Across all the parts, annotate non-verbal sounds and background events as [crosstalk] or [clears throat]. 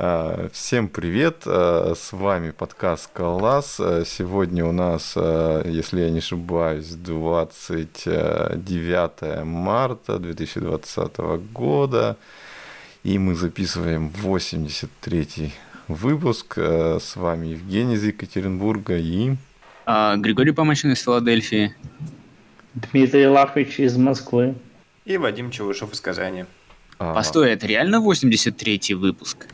А, всем привет, а, с вами подкаст Калас. Сегодня у нас, если я не ошибаюсь, 29 марта 2020 года, и мы записываем 83 выпуск. С вами Евгений из Екатеринбурга и... Григорий Помощин из Филадельфии. Дмитрий Лахович из Москвы. И Вадим Чевышев из Казани. А... Постой, это реально 83-й выпуск?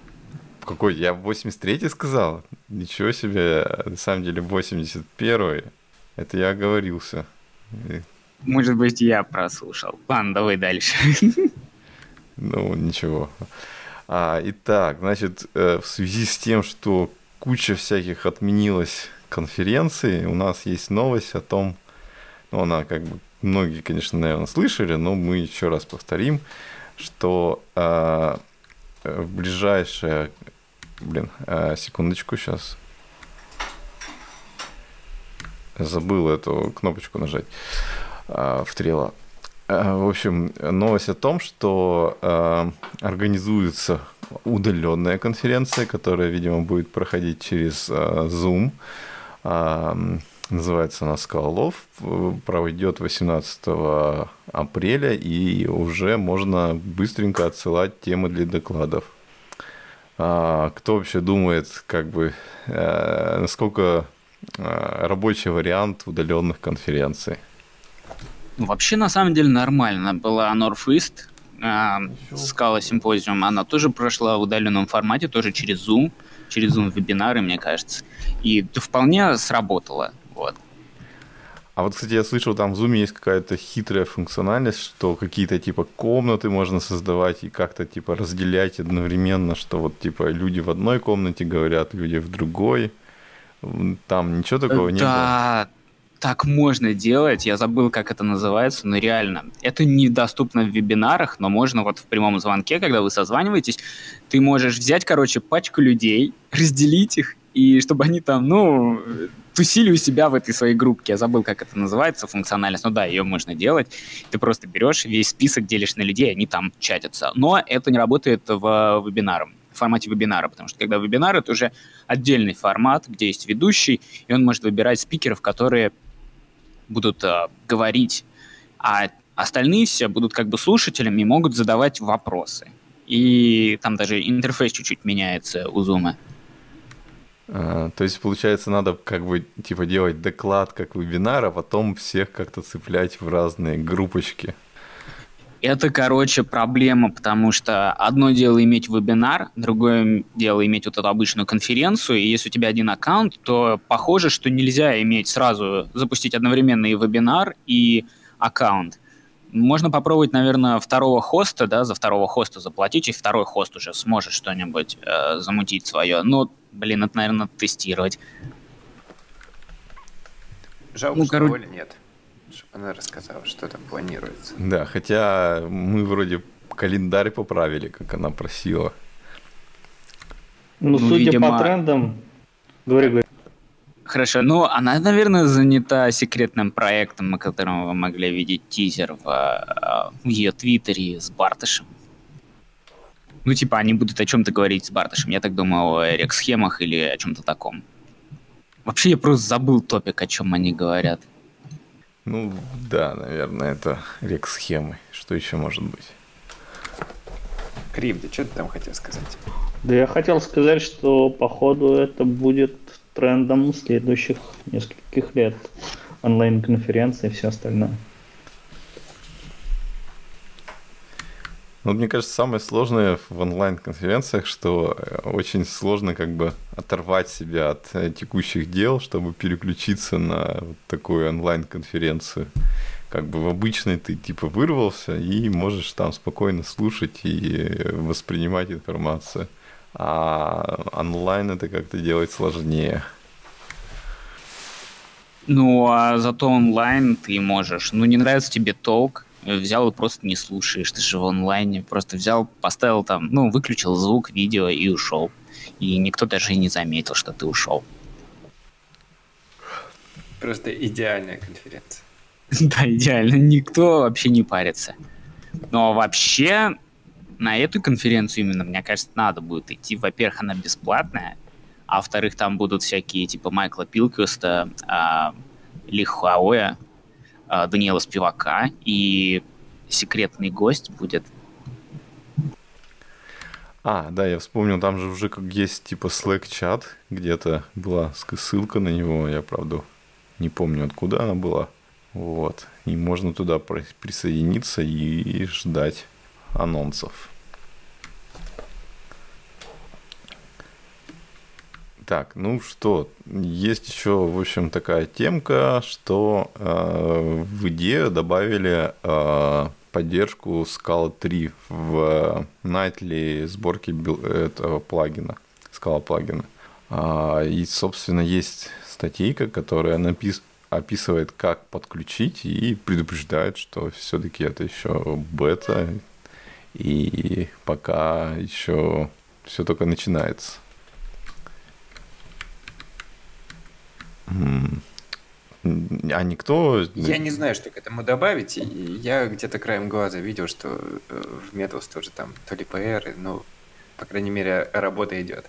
Какой? Я 83-й сказал? Ничего себе, на самом деле 81-й. Это я оговорился. Может быть, я прослушал. Ладно, давай дальше. Ну, ничего. А, итак, значит, э, в связи с тем, что куча всяких отменилась конференций, у нас есть новость о том, ну, она как бы, многие, конечно, наверное, слышали, но мы еще раз повторим, что э, в ближайшее, блин, э, секундочку, сейчас забыл эту кнопочку нажать э, в трела. Э, в общем, новость о том, что э, организуется удаленная конференция, которая, видимо, будет проходить через э, Zoom. Э, Называется она «Скалолов». Пройдет 18 апреля, и уже можно быстренько отсылать темы для докладов. А, кто вообще думает, как бы, э, насколько э, рабочий вариант удаленных конференций? Ну, вообще, на самом деле, нормально. Была Northeast, Скала Симпозиум, она тоже прошла в удаленном формате, тоже через Zoom, через Zoom вебинары, мне кажется. И вполне сработало. Вот. А вот, кстати, я слышал, там в Zoom есть какая-то хитрая функциональность, что какие-то типа комнаты можно создавать и как-то типа разделять одновременно, что вот типа люди в одной комнате говорят, люди в другой. Там ничего такого да, не было. Да, так можно делать. Я забыл, как это называется, но реально. Это недоступно в вебинарах, но можно вот в прямом звонке, когда вы созваниваетесь, ты можешь взять, короче, пачку людей, [laughs] разделить их, и чтобы они там, ну, тусили у себя в этой своей группке. Я забыл, как это называется, функциональность. Ну да, ее можно делать. Ты просто берешь весь список, делишь на людей, они там чатятся. Но это не работает в вебинарах в формате вебинара, потому что когда вебинар, это уже отдельный формат, где есть ведущий, и он может выбирать спикеров, которые будут э, говорить, а остальные все будут как бы слушателями и могут задавать вопросы. И там даже интерфейс чуть-чуть меняется у Zoom. А, то есть, получается, надо как бы типа делать доклад как вебинар, а потом всех как-то цеплять в разные группочки. Это, короче, проблема, потому что одно дело иметь вебинар, другое дело иметь вот эту обычную конференцию, и если у тебя один аккаунт, то похоже, что нельзя иметь сразу, запустить одновременно и вебинар, и аккаунт. Можно попробовать, наверное, второго хоста, да, за второго хоста заплатить, и второй хост уже сможет что-нибудь э, замутить свое. Но, блин, это, наверное, тестировать. Жалко, ну, что короче... Оля нет. Чтобы она рассказала, что там планируется. Да, хотя мы вроде календарь поправили, как она просила. Ну, ну судя видимо... по трендам... Говори, говори. Хорошо, ну она, наверное, занята секретным проектом, о котором вы могли видеть тизер в, э, в ее твиттере с Бартышем. Ну, типа, они будут о чем-то говорить с Бартышем. Я так думаю, о рек-схемах или о чем-то таком. Вообще, я просто забыл топик, о чем они говорят. Ну, да, наверное, это рек-схемы. Что еще может быть? Крим, ты что ты там хотел сказать? Да я хотел сказать, что походу это будет трендом следующих нескольких лет. Онлайн-конференции и все остальное. Ну, мне кажется, самое сложное в онлайн-конференциях, что э, очень сложно как бы оторвать себя от э, текущих дел, чтобы переключиться на вот такую онлайн-конференцию. Как бы в обычной ты типа вырвался и можешь там спокойно слушать и э, воспринимать информацию а онлайн это как-то делать сложнее. Ну, а зато онлайн ты можешь. Ну, не нравится тебе толк, взял и просто не слушаешь. Ты же в онлайне просто взял, поставил там, ну, выключил звук, видео и ушел. И никто даже и не заметил, что ты ушел. Просто идеальная конференция. [laughs] Да, идеально. Никто вообще не парится. Но вообще, на эту конференцию именно, мне кажется, надо будет идти. Во-первых, она бесплатная, а во-вторых, там будут всякие типа Майкла Пилквеста, а, Ли Хуауэ, а, Даниэла Спивака, и секретный гость будет. А, да, я вспомнил, там же уже как есть типа Slack-чат, где-то была ссылка на него, я, правда, не помню, откуда она была. Вот. И можно туда присоединиться и ждать анонсов. Так, ну что, есть еще, в общем, такая темка, что э, в идею добавили э, поддержку Scala 3 в Nightly сборке этого плагина, Scala плагина. А, и, собственно, есть статейка, которая напис... описывает, как подключить и предупреждает, что все-таки это еще бета, и пока еще все только начинается. А никто... Я не знаю, что к этому добавить. Я где-то краем глаза видел, что э, в Metals тоже там то ли PR, но, по крайней мере, работа идет.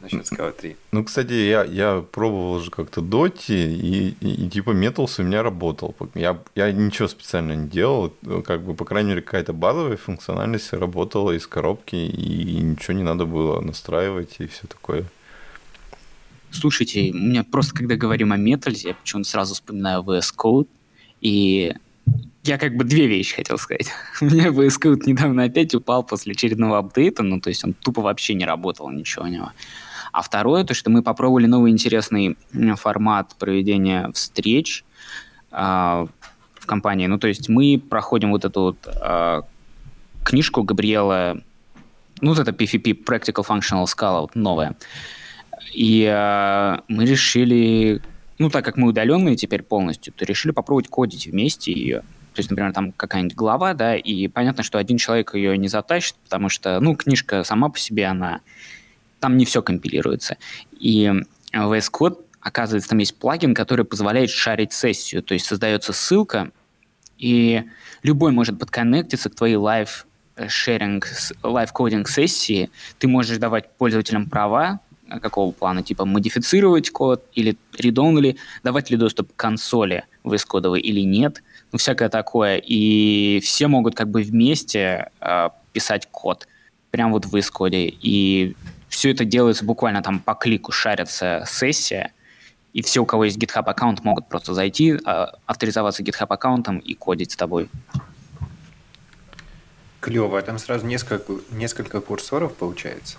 Насчет Scala 3. Ну, кстати, я, я пробовал же как-то доти, и, и, и типа Metals у меня работал. Я, я ничего специально не делал, как бы, по крайней мере, какая-то базовая функциональность работала из коробки, и ничего не надо было настраивать и все такое. Слушайте, у меня просто, когда говорим о Метальзе, я почему-то сразу вспоминаю VS Code, и я как бы две вещи хотел сказать. [laughs] У меня VS Code недавно опять упал после очередного апдейта, ну, то есть он тупо вообще не работал, ничего у него. А второе, то, что мы попробовали новый интересный формат проведения встреч э, в компании. Ну, то есть мы проходим вот эту вот э, книжку Габриэла, ну, вот это PFP, Practical Functional Scala, вот новая. И э, мы решили, ну, так как мы удаленные теперь полностью, то решили попробовать кодить вместе ее. То есть, например, там какая-нибудь глава, да, и понятно, что один человек ее не затащит, потому что, ну, книжка сама по себе, она... Там не все компилируется. И VS Code, оказывается, там есть плагин, который позволяет шарить сессию. То есть создается ссылка, и любой может подконнектиться к твоей live шеринг, live кодинг сессии. Ты можешь давать пользователям права, какого плана, типа модифицировать код или read давать ли доступ к консоли VS кодовой или нет, ну всякое такое. И все могут как бы вместе э, писать код прям вот в VS коде. И все это делается буквально там по клику, шарится сессия, и все, у кого есть GitHub аккаунт, могут просто зайти, э, авторизоваться GitHub аккаунтом и кодить с тобой. Клево, а там сразу несколько, несколько курсоров получается?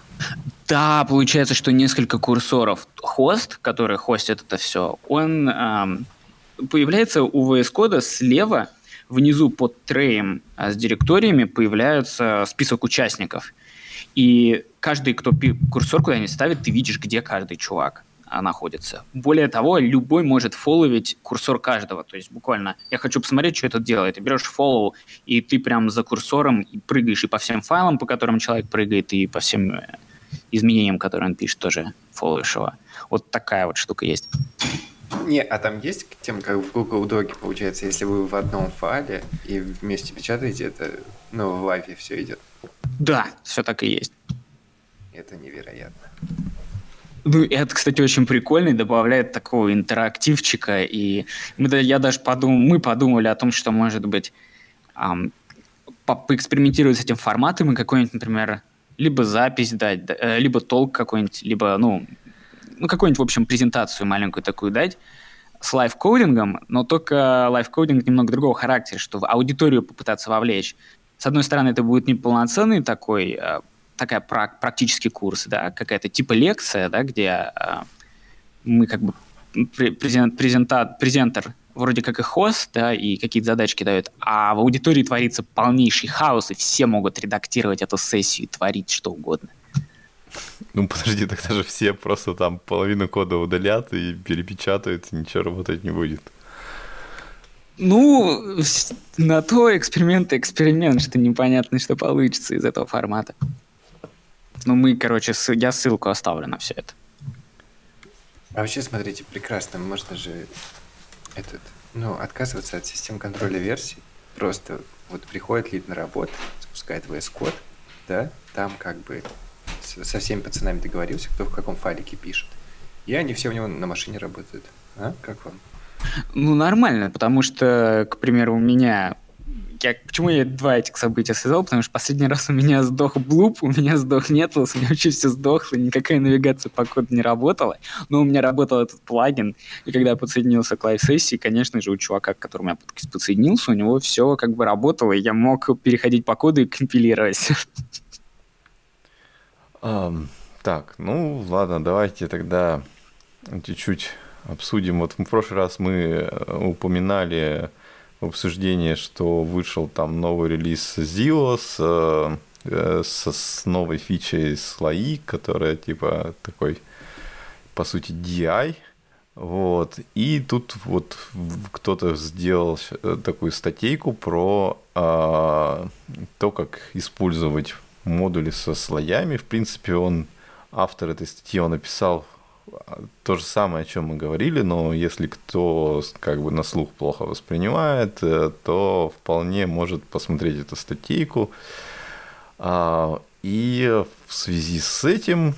Да, получается, что несколько курсоров. Хост, который хостит это все, он эм, появляется у VS Code слева, внизу под треем а с директориями появляется список участников. И каждый, кто курсор куда-нибудь ставит, ты видишь, где каждый чувак находится. Более того, любой может фолловить курсор каждого. То есть буквально, я хочу посмотреть, что это делает. Ты берешь фоллоу, и ты прям за курсором и прыгаешь и по всем файлам, по которым человек прыгает, и по всем э, изменениям, которые он пишет, тоже фолловишь его. Вот такая вот штука есть. Не, а там есть тем, как в Google Доке получается, если вы в одном файле и вместе печатаете, это, ну, в лайфе все идет. Да, все так и есть. Это невероятно. Ну, это, кстати, очень прикольно и добавляет такого интерактивчика. И мы, я даже подумал, мы подумали о том, что, может быть, эм, поэкспериментировать с этим форматом и какой-нибудь, например, либо запись дать, э, либо толк какой-нибудь, либо, ну, ну какую-нибудь, в общем, презентацию маленькую такую дать с лайфкодингом, но только лайфкодинг немного другого характера, что в аудиторию попытаться вовлечь. С одной стороны, это будет неполноценный такой э, такая практический курс, да, какая-то типа лекция, да, где э, мы как бы презент, презента, презентер вроде как и хост, да, и какие-то задачки дают, а в аудитории творится полнейший хаос, и все могут редактировать эту сессию и творить что угодно. Ну, подожди, тогда же все просто там половину кода удалят и перепечатают, и ничего работать не будет. Ну, на то эксперимент эксперимент, что непонятно, что получится из этого формата. Ну, мы, короче, я ссылку оставлю на все это. А вообще, смотрите, прекрасно, можно же этот, ну, отказываться от систем контроля версий. Просто вот приходит лид на работу, запускает VS Code, да, там как бы со всеми пацанами договорился, кто в каком файлике пишет. И они все у него на машине работают. А? Как вам? Ну, нормально, потому что, к примеру, у меня я, почему я два этих события связал? Потому что последний раз у меня сдох Bloop, у меня сдох Metals, у меня вообще все сдохло, никакая навигация по коду не работала. Но у меня работал этот плагин, и когда я подсоединился к live сессии, конечно же, у чувака, к которому я подсоединился, у него все как бы работало, и я мог переходить по коду и компилировать. Um, так, ну ладно, давайте тогда чуть-чуть обсудим. Вот в прошлый раз мы э, упоминали обсуждение, что вышел там новый релиз Zio с, э, с, с новой фичей слои, которая типа такой, по сути, DI. Вот. И тут вот кто-то сделал э, такую статейку про а, то, как использовать модули со слоями. В принципе, он, автор этой статьи, он написал то же самое, о чем мы говорили, но если кто как бы на слух плохо воспринимает, э, то вполне может посмотреть эту статейку. А, и в связи с этим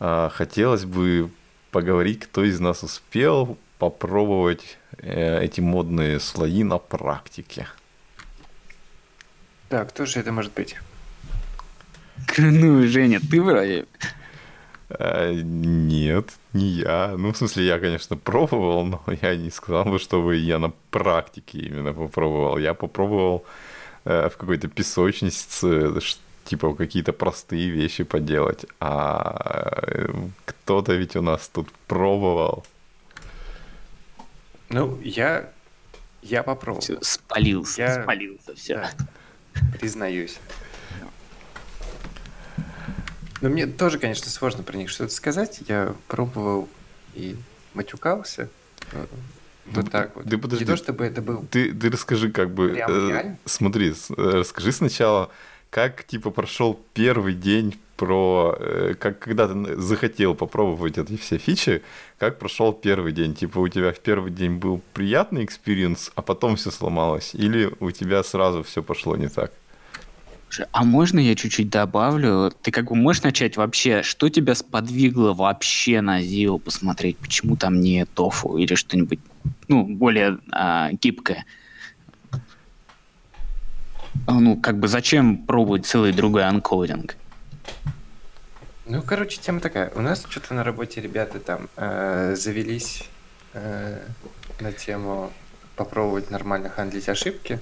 а, хотелось бы поговорить, кто из нас успел попробовать э, эти модные слои на практике. Да, кто же это может быть? [laughs] Ну, Женя, ты вроде а, нет, не я. Ну, в смысле, я, конечно, пробовал, но [laughs] я не сказал бы, чтобы я на практике именно попробовал. Я попробовал э, в какой-то песочнице, типа, какие-то простые вещи поделать. А э, кто-то ведь у нас тут пробовал. Ну, я, я попробовал. Все, спалился, я... спалился, все. Да, признаюсь. Но мне тоже, конечно, сложно про них что-то сказать. Я пробовал и матюкался. Вот так вот. Ты подожди, Не то, чтобы это был... Ты, ты расскажи, как бы... Э, смотри, э, расскажи сначала, как, типа, прошел первый день про... Э, как когда ты захотел попробовать эти все фичи, как прошел первый день? Типа, у тебя в первый день был приятный experience, а потом все сломалось? Или у тебя сразу все пошло не так? А можно я чуть-чуть добавлю? Ты как бы можешь начать вообще, что тебя сподвигло вообще на ZIO посмотреть? Почему там не Tofu или что-нибудь, ну, более а, гибкое? А, ну, как бы зачем пробовать целый другой анкодинг? Ну, короче, тема такая. У нас что-то на работе ребята там э, завелись э, на тему попробовать нормально хандлить ошибки.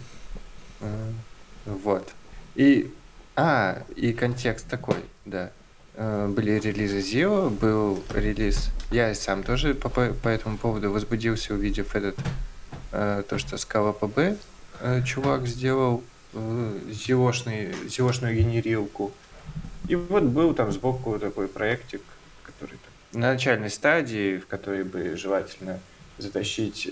Э, вот. И, а, и контекст такой, да. Э, были релизы Zio, был релиз... Я сам тоже по, по этому поводу возбудился, увидев этот... Э, то, что Scala PB э, чувак сделал зиошный, зиошную генерилку. И вот был там сбоку такой проектик, который на начальной стадии, в которой бы желательно затащить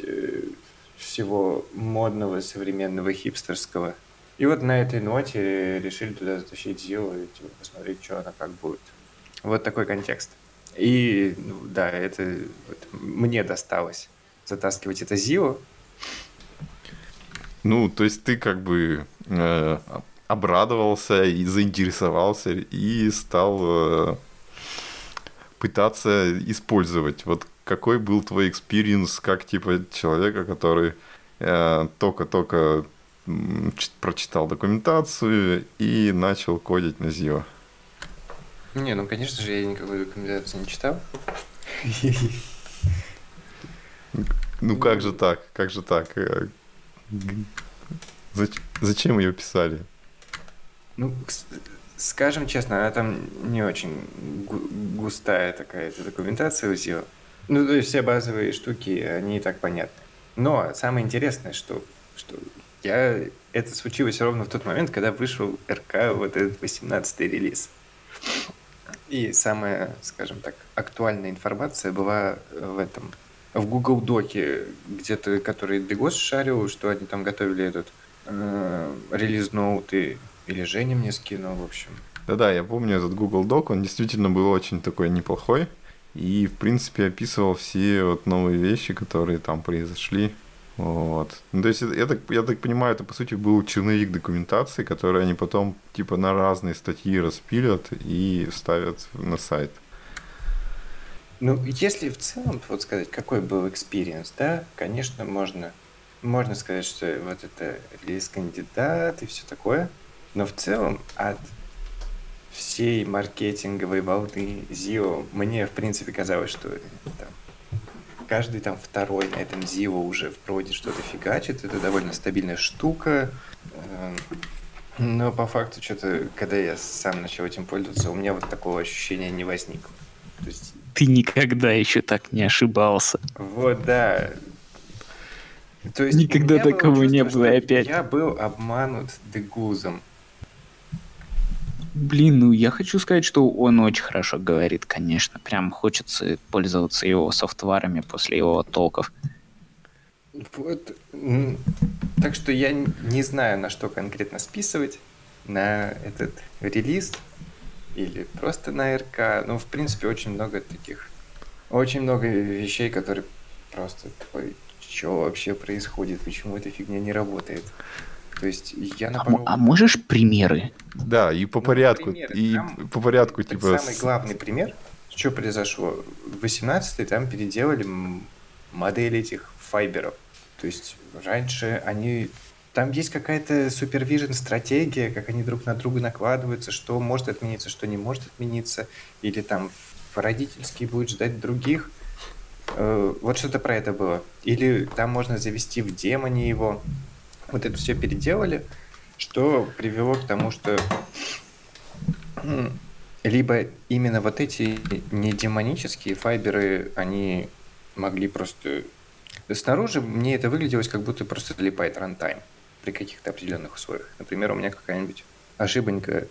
всего модного, современного, хипстерского и вот на этой ноте решили туда затащить Зилу и типа, посмотреть, что она как будет. Вот такой контекст. И ну, да, это вот, мне досталось затаскивать это ZIO. Ну, то есть ты как бы э, обрадовался и заинтересовался и стал э, пытаться использовать. Вот какой был твой experience как типа человека, который э, только-только прочитал документацию и начал кодить на ZIO. Не, ну, конечно же, я никакой документацию не читал. Ну, как же так? Как же так? Э, зачем ее писали? Ну, скажем честно, она там не очень густая такая документация у Zio. Ну, то есть все базовые штуки, они и так понятны. Но самое интересное, что, что я... Это случилось ровно в тот момент, когда вышел РК, вот этот 18-й релиз. И самая, скажем так, актуальная информация была в этом, в Google Доке, где-то, который Дегос шарил, что они там готовили этот э, релиз ноут, и, или Женя мне скинул, в общем. Да-да, я помню этот Google Док, он действительно был очень такой неплохой, и, в принципе, описывал все вот новые вещи, которые там произошли Вот. Ну, то есть, я так, я так понимаю, это, по сути, был черновик документации, который они потом, типа, на разные статьи распилят и ставят на сайт. Ну, если в целом, вот сказать, какой был experience, да, конечно, можно, можно сказать, что вот это релиз-кандидат и все такое, но в целом от всей маркетинговой волны ZIO мне, в принципе, казалось, что там, каждый там второй на этом ZIO уже в проде что-то фигачит, это довольно стабильная штука, эм, но по факту что-то, когда я сам начал этим пользоваться, у меня вот такого ощущения не возникло. То есть ты никогда еще так не ошибался. Вот, да. То есть Никогда такого чувство, не было опять. Я был обманут дегузом. Блин, ну я хочу сказать, что он очень хорошо говорит, конечно. Прям хочется пользоваться его софтварами после его толков. Вот. Так что я не знаю, на что конкретно списывать. На этот релиз или просто на РК. Ну, в принципе, очень много таких, очень много вещей, которые просто такой, что вообще происходит, почему эта фигня не работает. То есть я напорол... а, а можешь примеры? Да, и по ну, порядку, примеры. и там, по порядку типа. Самый главный пример, что произошло, в 18-й там переделали модель этих файберов. То есть раньше они там есть какая-то супервижен стратегия, как они друг на друга накладываются, что может отмениться, что не может отмениться, или там родительский будет ждать других. Э, вот что-то про это было. Или там можно завести в демоне его. Вот это все переделали, что привело к тому, что либо именно вот эти не демонические файберы, они могли просто... Снаружи мне это выгляделось, как будто просто залипает рантайм при каких-то определенных условиях. Например, у меня какая-нибудь ошибонька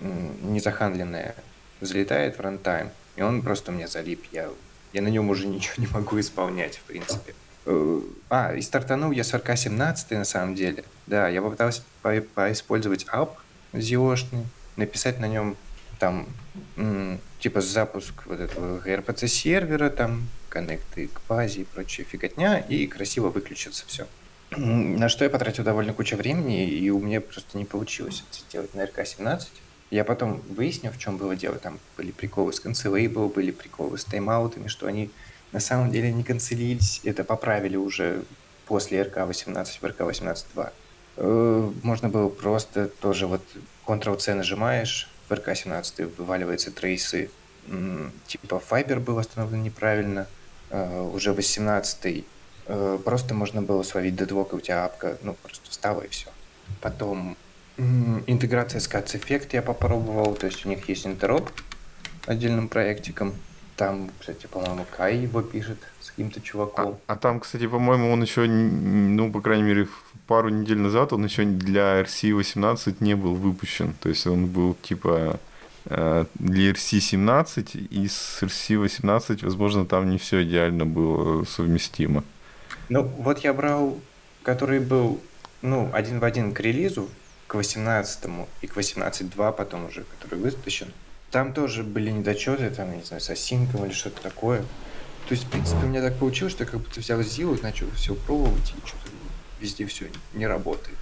незаханленная залетает в рантайм, и он просто у меня залип. Я, я на нем уже ничего не могу исполнять, в принципе. Э, а, и стартанул я с RC17 на самом деле. Да, я попытался по поиспользовать app ZIO написать на нем там типа запуск вот этого RPC сервера, там коннекты к базе и прочая фиготня, и красиво выключится все. [clears throat] На что я потратил довольно кучу времени, и у меня просто не получилось это сделать на РК-17. Я потом выяснил, в чем было дело. Там были приколы с канцелейбл, были приколы с тайм-аутами, что они на самом деле не канцелились. Это поправили уже после РК-18 в РК-18.2. Э, можно было просто тоже вот Ctrl-C нажимаешь, в РК-17 вываливаются трейсы. Типа Fiber был восстановлен неправильно. Э, уже 18 Э, просто можно было словить дедвок, и у тебя апка, ну, просто встала и все. Потом интеграция с Cats Effect я попробовал, то есть у них есть интероп отдельным проектиком. Там, кстати, по-моему, Кай его пишет с каким-то чуваком. А, а там, кстати, по-моему, он еще, ну, по крайней мере, пару недель назад он еще для RC18 не был выпущен. То есть он был типа э, для RC17 и с RC18, возможно, там не все идеально было совместимо. Ну, вот я брал, который был, ну, один в один к релизу, к 18 и к 18.2 потом уже, который выпущен. Там тоже были недочеты, там, не знаю, с осинком или что-то такое. То есть, в принципе, у меня так получилось, что как будто взял Зилу, начал все пробовать, и что-то везде все не работает.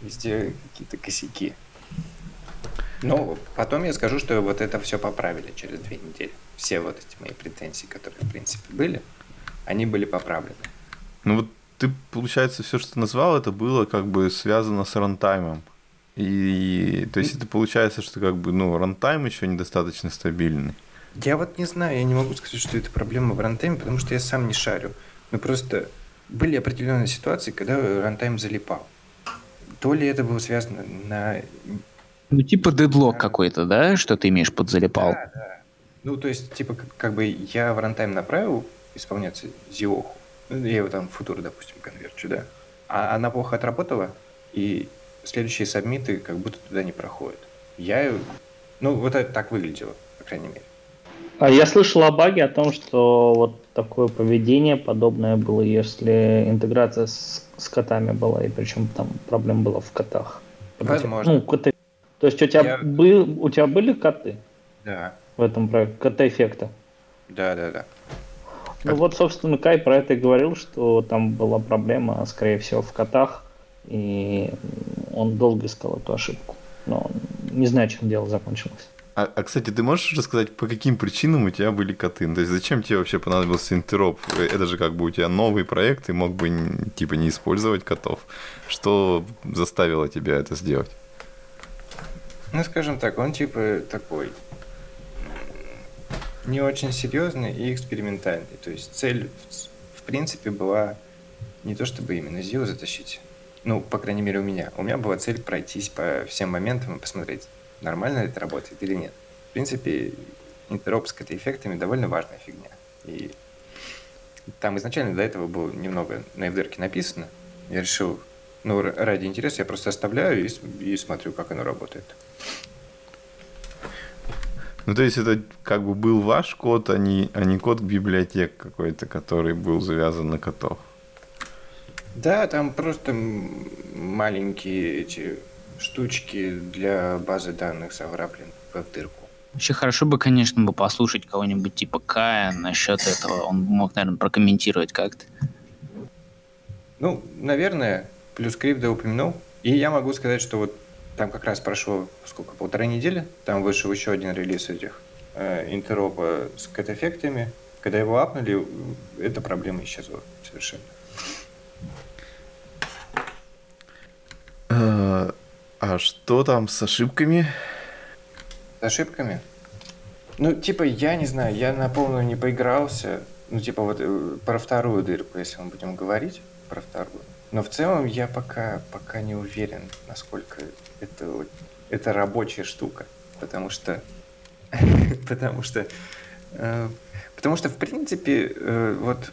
Везде какие-то косяки. Но потом я скажу, что вот это все поправили через две недели. Все вот эти мои претензии, которые, в принципе, были, они были поправлены. Ну вот ты, получается, все, что ты назвал, это было как бы связано с рантаймом. И то есть это получается, что как бы, ну, рантайм еще недостаточно стабильный. Я вот не знаю, я не могу сказать, что это проблема в рантайме, потому что я сам не шарю. Ну просто были определенные ситуации, когда рантайм залипал. То ли это было связано на... Ну типа deadlock на... какой-то, да, что ты имеешь под залипал? Да, да. Ну то есть типа как бы я в рантайм направил исполняться зиоху, я его там в Future, допустим, конверчу, да, а она плохо отработала, и следующие сабмиты как будто туда не проходят. Я, ну, вот это так выглядело, по крайней мере. А я слышал о баге о том, что вот такое поведение подобное было, если интеграция с, с котами была, и причем там проблема была в котах. Возможно. Ну, коты. То есть у тебя, я... был, у тебя были коты? Да. В этом проекте, коты эффекта? Да, да, да. Ну вот, собственно, Кай про это и говорил, что там была проблема, скорее всего, в котах, и он долго искал эту ошибку. Но не знаю, чем дело закончилось. А, а, кстати, ты можешь рассказать, по каким причинам у тебя были коты? Ну, то есть зачем тебе вообще понадобился интероп? Это же как бы у тебя новый проект, ты мог бы типа не использовать котов. Что заставило тебя это сделать? Ну, скажем так, он типа такой не очень серьезный и экспериментальный. То есть цель, в принципе, была не то чтобы именно ЗИО затащить, ну, по крайней мере, у меня. У меня была цель пройтись по всем моментам и посмотреть, нормально это работает или нет. В принципе, интероп с эффектами довольно важная фигня. И там изначально до этого было немного на FDR написано. Я решил, ну, ради интереса я просто оставляю и, и смотрю, как оно работает. Ну, то есть это как бы был ваш код, а не, а не код библиотек какой-то, который был завязан на котов. Да, там просто маленькие эти штучки для базы данных заграблены в дырку. Вообще хорошо бы, конечно, бы послушать кого-нибудь типа Кая насчет этого. Он мог, наверное, прокомментировать как-то. Ну, наверное, плюс крипто упомянул. И я могу сказать, что вот там как раз прошло, сколько, полтора недели, там вышел еще один релиз этих э, интеропа с кэт-эффектами. Когда его апнули, эта проблема исчезла совершенно. А, а что там с ошибками? С ошибками? Ну, типа, я не знаю, я на полную не поигрался. Ну, типа, вот э, про вторую дырку, если мы будем говорить про вторую. Но в целом я пока, пока не уверен, насколько это, это рабочая штука. Потому что... [laughs] потому что... Э, потому что, в принципе, э, вот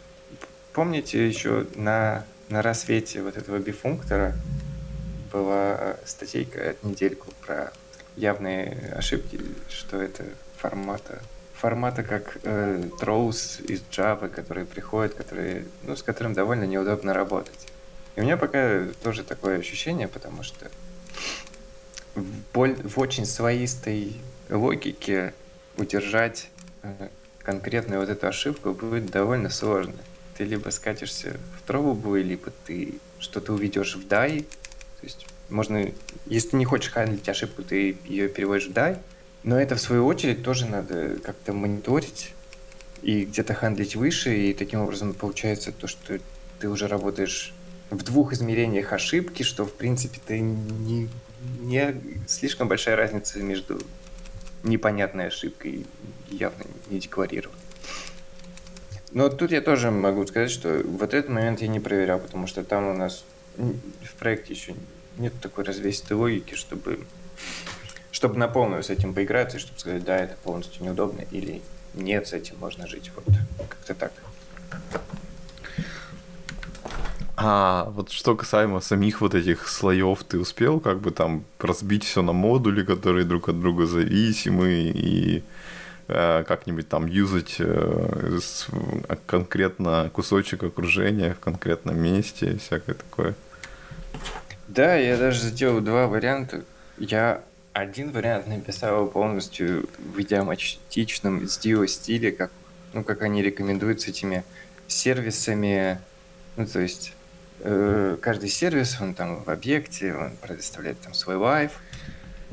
помните еще на, на рассвете вот этого бифунктора была статейка недельку про явные ошибки, что это формата формата как э, Throws из Java, которые приходят, которые, ну, с которым довольно неудобно работать. И у меня пока тоже такое ощущение, потому что в, боль, в очень своистой логике удержать э, конкретную вот эту ошибку будет довольно сложно. Ты либо скатишься в тробу, либо ты что-то уведешь в дай, то есть можно, если ты не хочешь хандлить ошибку, ты ее переводишь в дай, но это в свою очередь тоже надо как-то мониторить и где-то хандлить выше, и таким образом получается то, что ты уже работаешь в двух измерениях ошибки, что в принципе ты не, не слишком большая разница между непонятной ошибкой и явно не декларированной. Но тут я тоже могу сказать, что вот этот момент я не проверял, потому что там у нас в проекте еще нет такой развесистой логики, чтобы, чтобы на полную с этим поиграться, и чтобы сказать, да, это полностью неудобно, или нет, с этим можно жить. Вот как-то так. А вот что касаемо самих вот этих слоев, ты успел как бы там разбить все на модули, которые друг от друга зависимы, и как-нибудь там юзать э, с, конкретно кусочек окружения в конкретном месте, всякое такое? Да, я даже сделал два варианта. Я один вариант написал полностью в идиоматичном стиле, как, ну, как они рекомендуют с этими сервисами. Ну, то есть э, каждый сервис, он там в объекте, он предоставляет там свой лайф,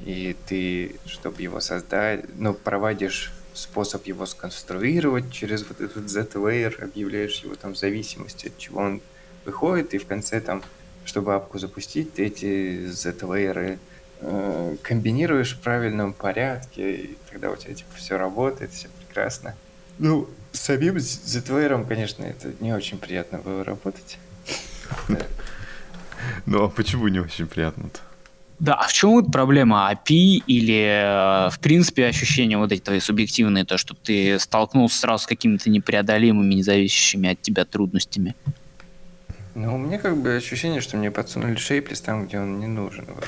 и ты, чтобы его создать, ну, проводишь способ его сконструировать через вот этот Z-layer, объявляешь его там зависимости от чего он выходит, и в конце там чтобы апку запустить, ты эти Z-лейеры э, комбинируешь в правильном порядке, и тогда у тебя типа все работает, все прекрасно. Ну, с самим Z-лейером, конечно, это не очень приятно было работать. [laughs] Ну, а почему не очень приятно-то? Да, а в чем вот проблема? API или, э, в принципе, ощущения вот эти твои субъективные, то, что ты столкнулся сразу с какими-то непреодолимыми, независящими от тебя трудностями? Ну, у меня как бы ощущение, что мне подсунули шейплес там, где он не нужен. Вот.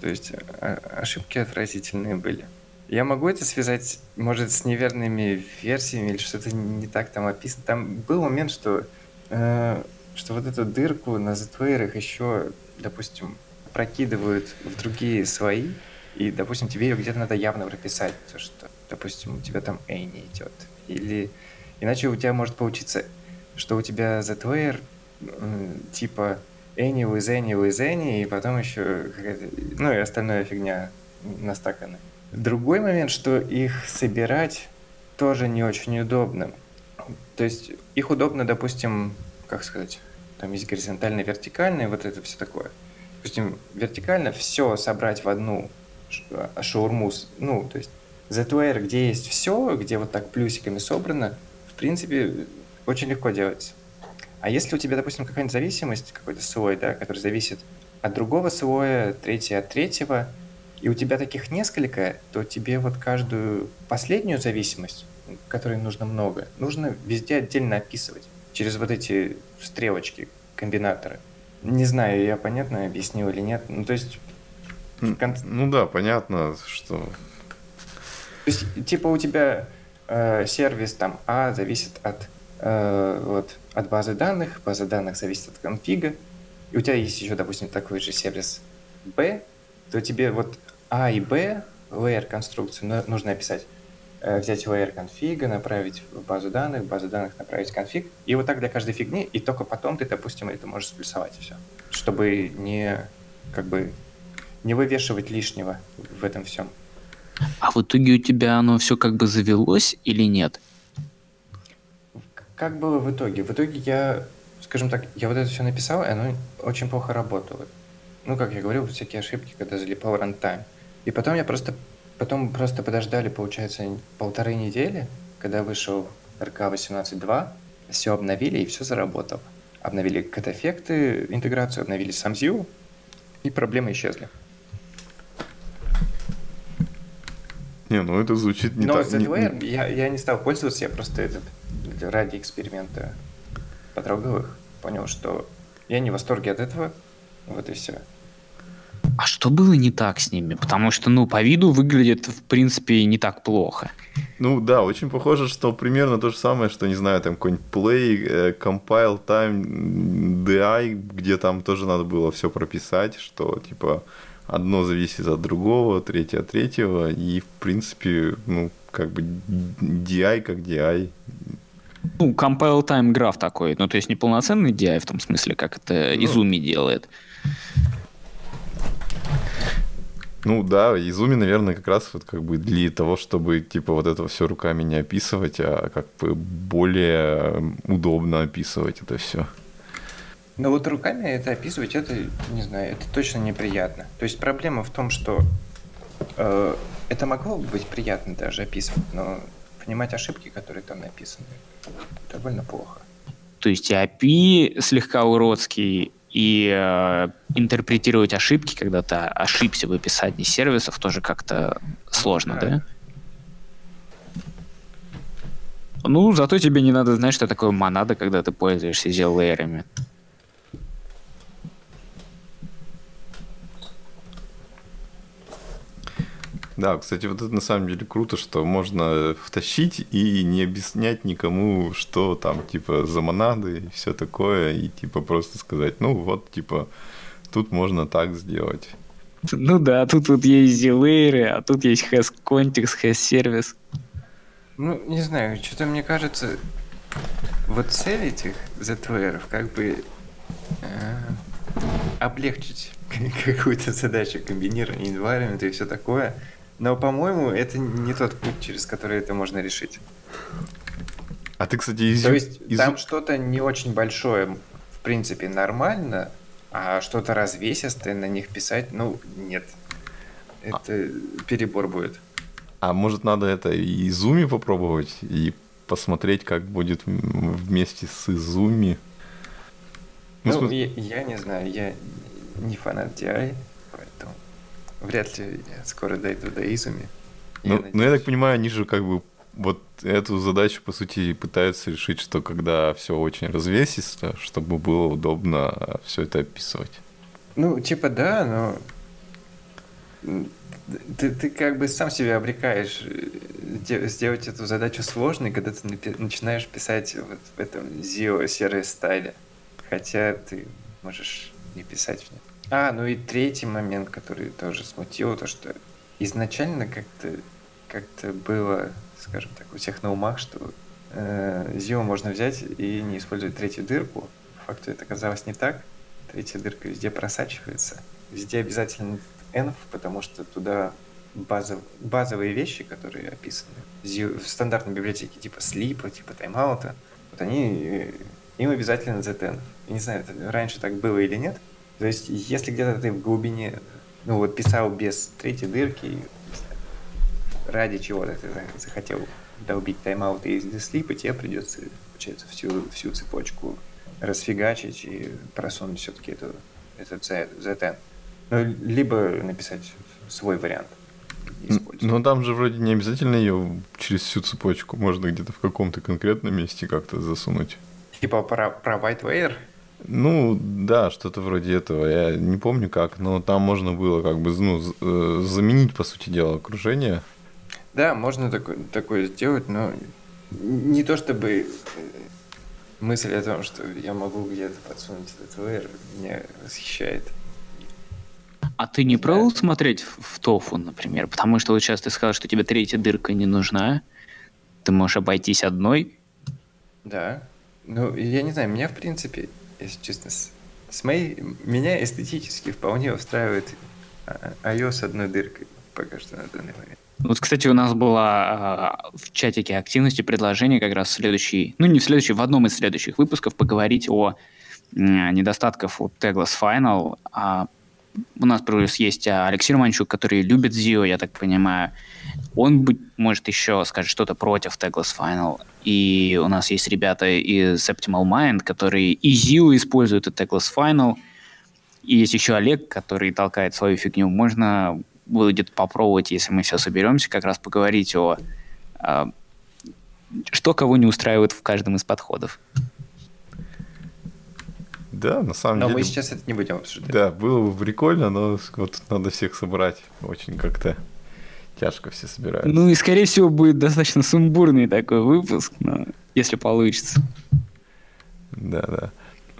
То есть а, ошибки отвратительные были. Я могу это связать, может, с неверными версиями или что-то не так там описано. Там был момент, что, э, что вот эту дырку на ZWare еще, допустим, прокидывают в другие слои, и, допустим, тебе ее где-то надо явно прописать, то что, допустим, у тебя там A не идет. Или Иначе у тебя может получиться, что у тебя ZWare типа any with any with any, и потом еще ну и остальная фигня настакана. Другой момент, что их собирать тоже не очень удобно. То есть их удобно, допустим, как сказать, там есть горизонтально, вертикально, и вот это все такое. Допустим, вертикально все собрать в одну шаурму, ну, то есть ZWare, где есть все, где вот так плюсиками собрано, в принципе, очень легко делается. А если у тебя, допустим, какая-нибудь зависимость, какой-то слой, да, который зависит от другого слоя, третий от третьего, и у тебя таких несколько, то тебе вот каждую последнюю зависимость, которой нужно много, нужно везде отдельно описывать через вот эти стрелочки, комбинаторы. Не знаю, я понятно объяснил или нет. Ну, то есть... Кон... Ну да, понятно, что... То есть, типа у тебя э, сервис там А зависит от, э, вот, от базы данных, база данных зависит от конфига, и у тебя есть еще, допустим, такой же сервис Б, то тебе вот А и Б layer конструкцию нужно описать. Э, взять layer конфига, направить в базу данных, в базу данных направить конфиг, и вот так для каждой фигни, и только потом ты, допустим, это можешь сплюсовать все, чтобы не, как бы, не вывешивать лишнего в этом всем. А в итоге у тебя оно все как бы завелось или нет? Как было в итоге? В итоге я, скажем так, я вот это все написал, и оно очень плохо работало. Ну, как я говорил, всякие ошибки, когда залипал рантайм. И потом я просто, потом просто подождали, получается, полторы недели, когда вышел РК 18.2, все обновили и все заработало. Обновили кат-эффекты, интеграцию, обновили сам SAMZIU, и проблемы исчезли. Не, ну это звучит не Но так. Но не... я, я не стал пользоваться, я просто этот, ради эксперимента потрогал их, понял, что я не в восторге от этого, вот и все. А что было не так с ними? Потому что, ну, по виду выглядит, в принципе, не так плохо. Ну да, очень похоже, что примерно то же самое, что, не знаю, там какой-нибудь play, э, compile, time, DI, где там тоже надо было все прописать, что, типа, одно зависит от другого, третье от третьего, и, в принципе, ну, как бы DI как DI. Ну, compile time граф такой, ну, то есть не полноценный DI в том смысле, как это ну, Izumi делает. Ну да, Изуми, наверное, как раз вот как бы для того, чтобы типа вот это все руками не описывать, а как бы более удобно описывать это все. Но вот руками это описывать, это, не знаю, это точно неприятно. То есть проблема в том, что э, это могло бы быть приятно даже описывать, но понимать ошибки, которые там написаны, довольно плохо. То есть и API слегка уродский, и э, интерпретировать ошибки, когда ты ошибся в описании сервисов, тоже как-то сложно, да? Ну, зато тебе не надо знать, что такое монада, когда ты пользуешься ZL-лейерами. Да, кстати, вот это на самом деле круто, что можно втащить и не объяснять никому, что там, типа, за монады и все такое, и, типа, просто сказать, ну, вот, типа, тут можно так сделать. Ну да, тут вот есть зилейры, а тут есть has context, has сервис. Ну, не знаю, что-то мне кажется, вот цель этих ZWR как бы э, облегчить [laughs] какую-то задачу комбинирования environment и все такое – но, по-моему, это не тот путь, через который это можно решить. А ты, кстати, из... То есть из... там что-то не очень большое, в принципе, нормально, а что-то развесистое на них писать, ну, нет. Это а... перебор будет. А может, надо это и Изуми попробовать, и посмотреть, как будет вместе с Изуми? Ну, ну смысл... я, я не знаю, я не фанат DI, Вряд ли я скоро дойду до Изуми. Ну, ну, я так понимаю, они же как бы вот эту задачу, по сути, пытаются решить, что когда все очень развесисто, чтобы было удобно все это описывать. Ну, типа да, но ты, ты как бы сам себя обрекаешь э, сделать эту задачу сложной, когда ты начинаешь писать вот в этом ZIO сервис стайле. Хотя ты можешь не писать в нем. А, ну и третий момент, который тоже смутил, то что изначально как-то как-то было, скажем так, у всех на умах, что э, Zio можно взять и не использовать третью дырку. По факту это оказалось не так. Третья дырка везде просачивается. Везде обязательно env, потому что туда базов, базовые вещи, которые описаны в стандартной библиотеке, типа слипа, типа таймаута, вот они, э, им обязательно ztenv. Я не знаю, это раньше так было или нет. То есть, если где-то ты в глубине, ну вот писал без третьей дырки, ради чего-то ты захотел долбить тайм-аут из слипа, тебе придется, получается, всю, всю цепочку расфигачить и просунуть все-таки эту, этот ZN. Ну, либо написать свой вариант. Но там же вроде не обязательно ее через всю цепочку, можно где-то в каком-то конкретном месте как-то засунуть. Типа про, про WhiteWare? Ну, да, что-то вроде этого. Я не помню как, но там можно было как бы ну, э, заменить, по сути дела, окружение. Да, можно такое, такое сделать, но не то чтобы э, мысль о том, что я могу где-то подсунуть этот VR, меня восхищает. А ты не пробовал смотреть в тофу, например? Потому что вот сейчас ты сказал, что тебе третья дырка не нужна. Ты можешь обойтись одной. Да. Ну, я не знаю, меня, в принципе, если честно, с, с моей... Меня эстетически вполне устраивает а, iOS одной дыркой пока что на данный момент. Вот, кстати, у нас была э, в чатике активности предложение как раз в следующий, ну не в следующий, в одном из следующих выпусков поговорить о э, недостатках у Tagless Final, а у нас плюс есть а, Алексей Романчук, который любит Zio, я так понимаю. Он может еще сказать что-то против Tagless Final. И у нас есть ребята из Optimal Mind, которые и Zio используют, и Tagless Final. И есть еще Олег, который толкает свою фигню. Можно будет попробовать, если мы все соберемся, как раз поговорить о, о что кого не устраивает в каждом из подходов. Да, на самом но деле. Но мы сейчас это не будем обсуждать. Да, было бы прикольно, но вот надо всех собрать. Очень как-то тяжко все собираются. Ну и, скорее всего, будет достаточно сумбурный такой выпуск, но если получится. Да, да.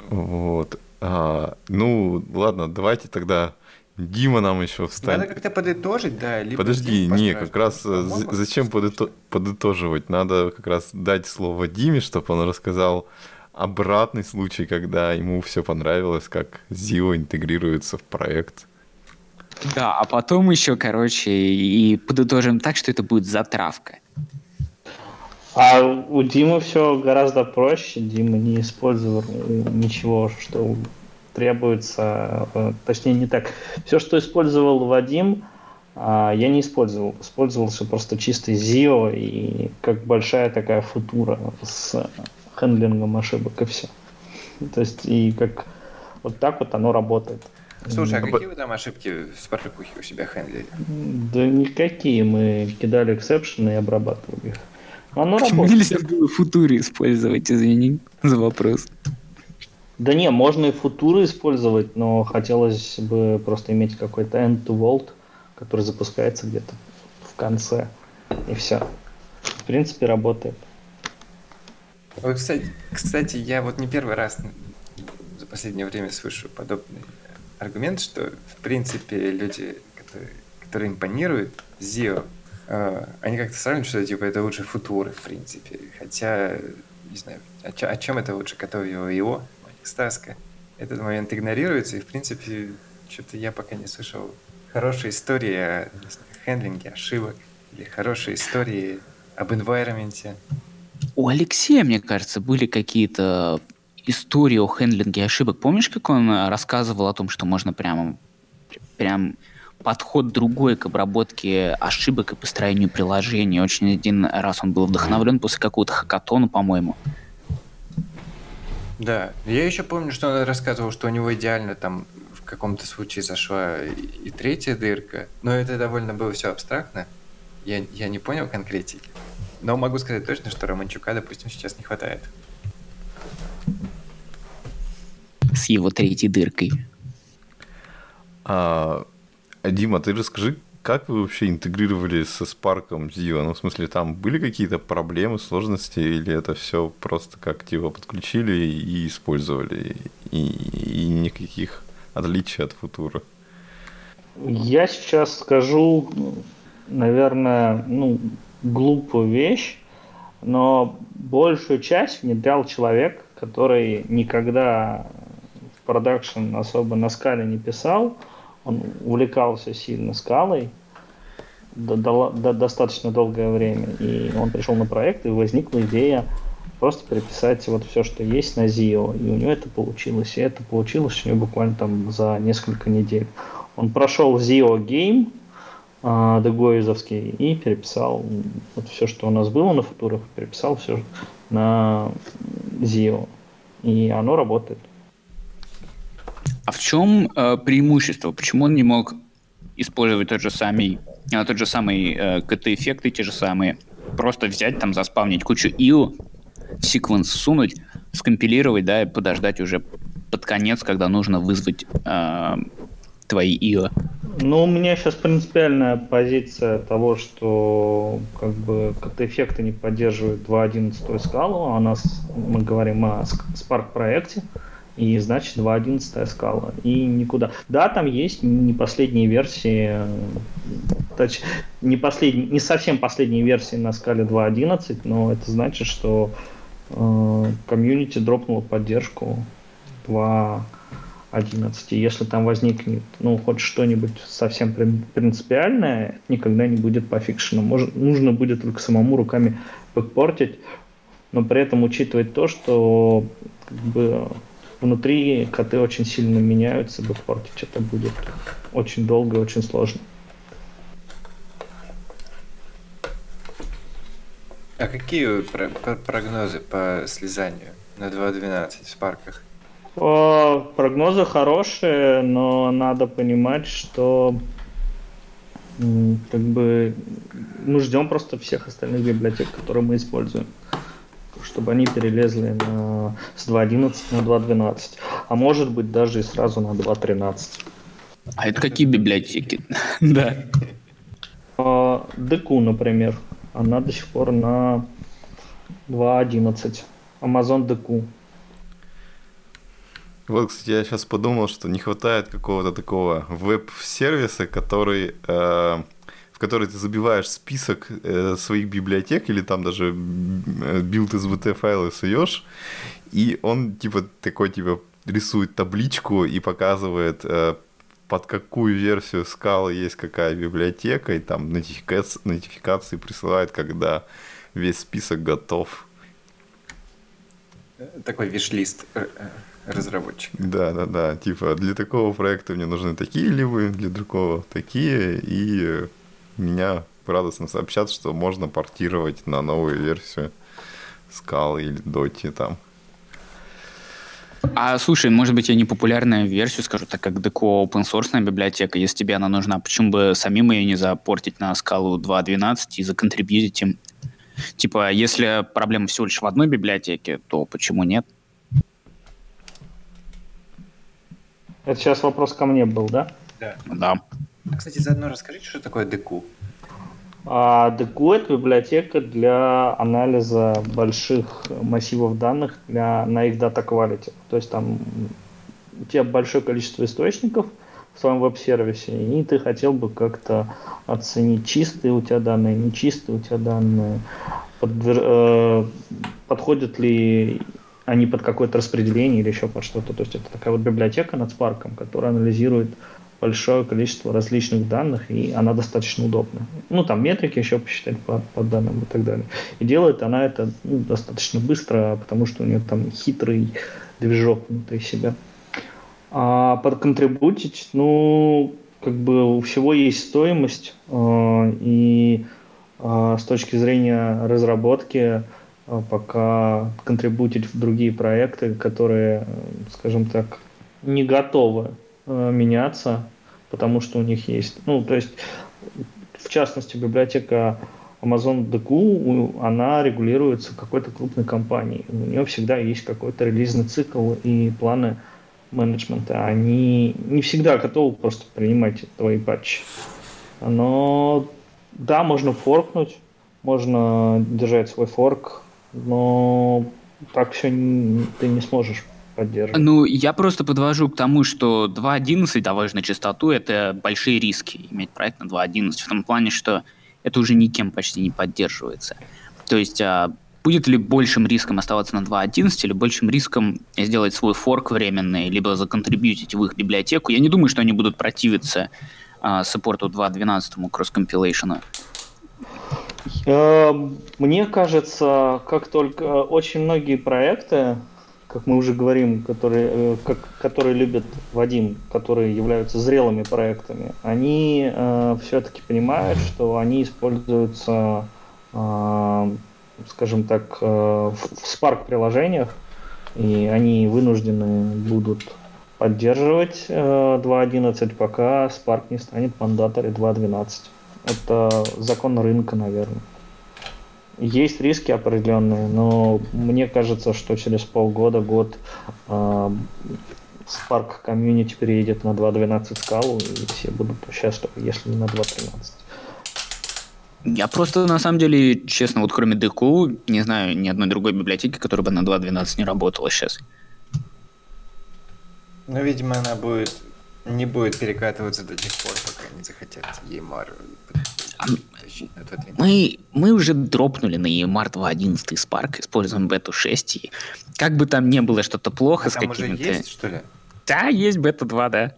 Вот. А, ну, ладно, давайте тогда Дима нам еще встанет. Надо как-то подытожить, да. Либо Подожди, не, как раз э, зачем подыто- подытоживать? Надо как раз дать слово Диме, чтобы он рассказал обратный случай, когда ему все понравилось, как Zio интегрируется в проект. Да, а потом еще, короче, и подытожим так, что это будет затравка. А у Димы все гораздо проще. Дима не использовал ничего, что требуется, э, точнее не так. Все, что использовал Вадим, а, я не использовал. Использовался просто чистый ZIO и как большая такая футура с хендлингом ошибок и все. То есть и как вот так вот оно работает. Слушай, а какие вы там ошибки в Спартакухе у себя хендлили? Да никакие. Мы кидали эксепшены и обрабатывали их. Оно Почему работает. нельзя было футуры использовать, извини за вопрос? Да не, можно и футуры использовать, но хотелось бы просто иметь какой-то end-to-vault, который запускается где-то в конце. И все. В принципе, работает. Вот, кстати, кстати, я вот не первый раз за последнее время слышу подобный аргумент, что в принципе люди, которые, которые импонируют Zio, э, они как-то сравнивают, что типа это лучше футуры, в принципе. Хотя, не знаю, о, чем, о чем это лучше готовила его, Стаска. Этот момент игнорируется, и в принципе, что-то я пока не слышал хорошей истории о знаю, хендлинге ошибок или хорошей истории об environment. У Алексея, мне кажется, были какие-то истории о хендлинге ошибок. Помнишь, как он э, рассказывал о том, что можно прямо прям подход другой к обработке ошибок и построению приложений. Очень один раз он был вдохновлен после какого-то хакатона, по-моему. Да, я еще помню, что он рассказывал, что у него идеально там в каком-то случае зашла и третья дырка, но это довольно было все абстрактно. Я, я не понял конкретики. Но могу сказать точно, что Романчука, допустим, сейчас не хватает. С его третьей дыркой. А, Дима, ты расскажи, как вы вообще интегрировали со Spark Zio? Ну, в смысле, там были какие-то проблемы, сложности, или это все просто как типа подключили и использовали, и, и никаких отличий от футура? Я сейчас скажу, наверное, ну, глупую вещь. но большую часть внедрял человек, который никогда в продакшн особо на скале не писал, он увлекался сильно скалой до, до, до, достаточно долгое время, и он пришел на проект, и возникла идея просто переписать вот все, что есть на ZIO, и у него это получилось, и это получилось у него буквально там за несколько недель. Он прошел ZIO Game, Дегоизовский, и переписал вот все, что у нас было на футурах, переписал все на ZIO. И оно работает. А в чем э, преимущество? Почему он не мог использовать тот же самый, э, тот же самый э, KT-эффекты, те же самые, просто взять там, заспавнить кучу IO, секвенс сунуть, скомпилировать, да, и подождать уже под конец, когда нужно вызвать э, твои IO? Ну, у меня сейчас принципиальная позиция того, что как бы KT-эффекты не поддерживают 2.11 скалу, а у нас мы говорим о Spark проекте, и значит 2.11 скала. И никуда. Да, там есть не последние версии, точ, не, последние, не совсем последние версии на скале 2.11, но это значит, что э, комьюнити дропнуло поддержку 2 11. Если там возникнет, ну, хоть что-нибудь совсем принципиальное, это никогда не будет по. Может, нужно будет только самому руками бэкпортить, но при этом учитывать то, что как бы, внутри коты очень сильно меняются, бэкпортить это будет очень долго и очень сложно. А какие прогнозы по слезанию на 2.12 в спарках? Прогнозы хорошие, но надо понимать, что как бы мы ждем просто всех остальных библиотек, которые мы используем, чтобы они перелезли на, с 2.11 на 2.12, а может быть даже и сразу на 2.13. А это какие библиотеки? [laughs] да. Deequ, например, она до сих пор на 2.11. Amazon Deequ. Вот, кстати, я сейчас подумал, что не хватает какого-то такого веб-сервиса, который, э, в который ты забиваешь список э, своих библиотек или там даже build.sbt файлы суешь, и он типа такой типа рисует табличку и показывает э, под какую версию скалы есть какая библиотека, и там нотификации, нотификации присылает, когда весь список готов. Такой виш-лист э, э, разработчик. Да, да, да. Типа для такого проекта мне нужны такие ливы, для другого такие, и меня радостно сообщат, что можно портировать на новую версию скалы или доти там. А слушай, может быть, я непопулярную версию скажу, так как Deco open source библиотека, если тебе она нужна, почему бы самим ее не запортить на скалу 2.12 и законтрибьютить им? Типа, если проблема всего лишь в одной библиотеке, то почему нет? Это сейчас вопрос ко мне был, да? Да. Да. А, кстати, заодно расскажите, что такое DQ. А DQ – это библиотека для анализа больших массивов данных для, на их data quality. То есть там у тебя большое количество источников в своем веб-сервисе, и ты хотел бы как-то оценить, чистые у тебя данные, нечистые у тебя данные, подвер... э, подходят ли они под какое-то распределение или еще под что-то. То есть это такая вот библиотека над Spark, которая анализирует большое количество различных данных, и она достаточно удобна. Ну, там метрики еще посчитать по, по данным и так далее. И делает она это ну, достаточно быстро, потому что у нее там хитрый движок внутри себя. А подконтрибутить, ну, как бы у всего есть стоимость, э, и э, с точки зрения разработки пока контрибутить в другие проекты, которые, скажем так, не готовы э, меняться, потому что у них есть, ну, то есть, в частности, библиотека Amazon DQ, она регулируется какой-то крупной компанией. У нее всегда есть какой-то релизный цикл и планы менеджмента. Они не всегда готовы просто принимать твои патчи. Но да, можно форкнуть, можно держать свой форк, но так все ты не сможешь поддерживать. Ну, я просто подвожу к тому, что 2.11, довольно частоту, это большие риски иметь проект на 2.11, в том плане, что это уже никем почти не поддерживается. То есть а, будет ли большим риском оставаться на 2.11 или большим риском сделать свой форк временный, либо законтрибьютить в их библиотеку. Я не думаю, что они будут противиться а, саппорту 2.12 кросс-компилейшена. Мне кажется, как только очень многие проекты, как мы уже говорим, которые, э, как, которые любят Вадим, которые являются зрелыми проектами, они э, все-таки понимают, что они используются, э, скажем так, э, в Spark приложениях, и они вынуждены будут поддерживать э, 2.11, пока Spark не станет мандатори 2.12. Это закон рынка, наверное. Есть риски определенные, но мне кажется, что через полгода, год э, Spark комьюнити переедет на 2.12 скалу, и все будут счастливы, если не на 2.13. Я просто, на самом деле, честно, вот кроме DQ, не знаю ни одной другой библиотеки, которая бы на 2.12 не работала сейчас. Ну, видимо, она будет не будет перекатываться до тех пор, пока не захотят EMR мы, мы уже дропнули на EMR 2.11 Spark, используем бету 6, и как бы там не было что-то плохо а с какими-то... есть, что ли? Да, есть бета 2, да.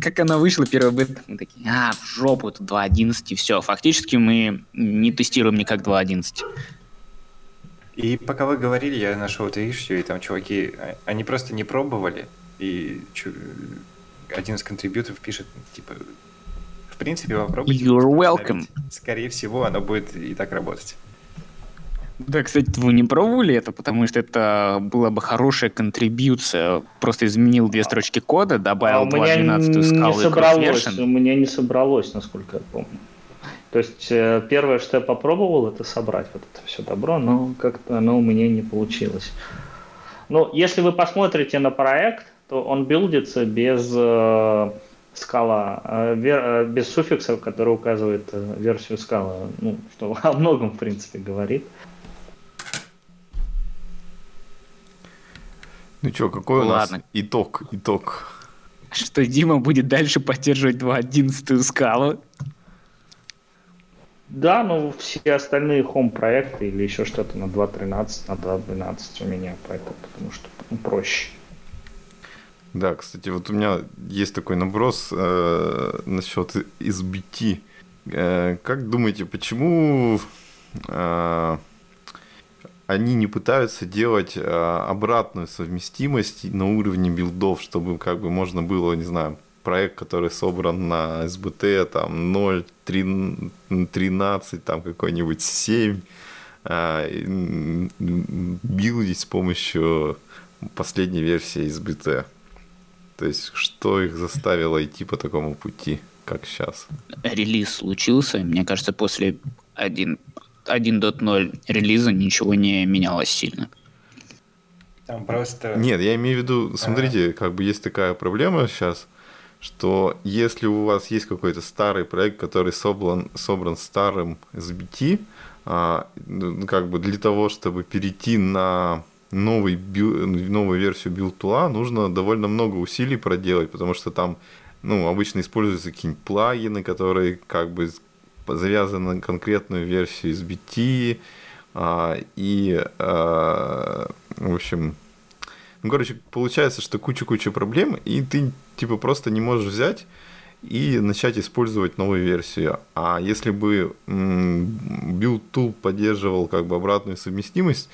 Как она вышла, первая бета, мы такие, а, в жопу, это 2.11, и все. Фактически мы не тестируем никак 2.11. И пока вы говорили, я нашел это issue, и там чуваки, а, они просто не пробовали, и один из контрибьюторов пишет, типа, в принципе, попробуйте. You're welcome. Скорее всего, оно будет и так работать. Да, кстати, вы не пробовали это, потому что это была бы хорошая контрибьюция. Просто изменил две строчки кода, добавил а 2.12 скалу не собралось, У меня не собралось, насколько я помню. То есть э, первое, что я попробовал, это собрать вот это все добро, но как-то оно у меня не получилось. Но если вы посмотрите на проект, то он билдится без э, скала, э, вер, э, без суффиксов, который указывает э, версию скала, ну, что [laughs] о многом, в принципе, говорит. Ну что, какой Ладно. у нас итог? Итог. Что Дима будет дальше поддерживать 2.11 скалу. Да, ну все остальные home проекты или еще что-то на 2.13, на 2.12 у меня, поэтому потому что ну, проще. Да, кстати, вот у меня есть такой наброс э, насчет SBT. Э, как думаете, почему э, они не пытаются делать э, обратную совместимость на уровне билдов, чтобы как бы можно было, не знаю, проект, который собран на SBT, там 0, 3, 13, там какой-нибудь 7, э, билдить с помощью последней версии SBT. То есть, что их заставило идти по такому пути, как сейчас? Релиз случился. Мне кажется, после 1.0 релиза ничего не менялось сильно. Там просто... Нет, я имею в виду, смотрите, ага. как бы есть такая проблема сейчас, что если у вас есть какой-то старый проект, который собран, собран старым SBT, а, ну, как бы для того, чтобы перейти на новый новую версию билтула нужно довольно много усилий проделать, потому что там ну, обычно используются какие-нибудь плагины, которые как бы завязаны на конкретную версию из BT, а, и, а, в общем, ну, короче, получается, что куча-куча проблем, и ты, типа, просто не можешь взять и начать использовать новую версию. А если бы Build Tool поддерживал как бы обратную совместимость,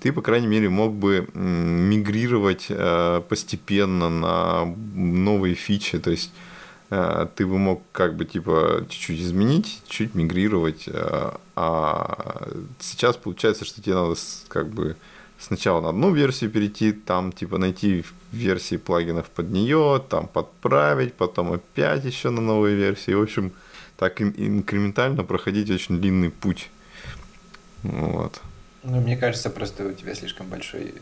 ты, по крайней мере, мог бы мигрировать э, постепенно на новые фичи, то есть э, ты бы мог как бы типа чуть-чуть изменить, чуть мигрировать, э, а сейчас получается, что тебе надо как бы сначала на одну версию перейти, там типа найти версии плагинов под нее, там подправить, потом опять еще на новые версии. В общем, так инкрементально проходить очень длинный путь. Вот. Ну, мне кажется, просто у тебя слишком большой,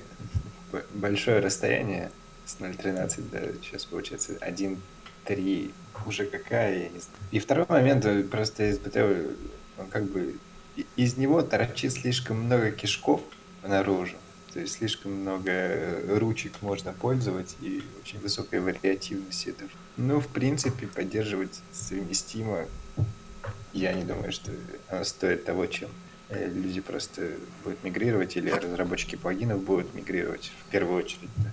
большое расстояние с 0.13 до сейчас получается 1.3 уже какая, я не знаю. И второй момент, э, просто SBT, он как бы из него торчит слишком много кишков наружу. То есть слишком много э, ручек можно пользовать и очень высокая вариативность этого. Ну, в принципе, поддерживать совместимо, я не думаю, что оно стоит того, чем Люди просто будут мигрировать, или разработчики плагинов будут мигрировать в первую очередь. да.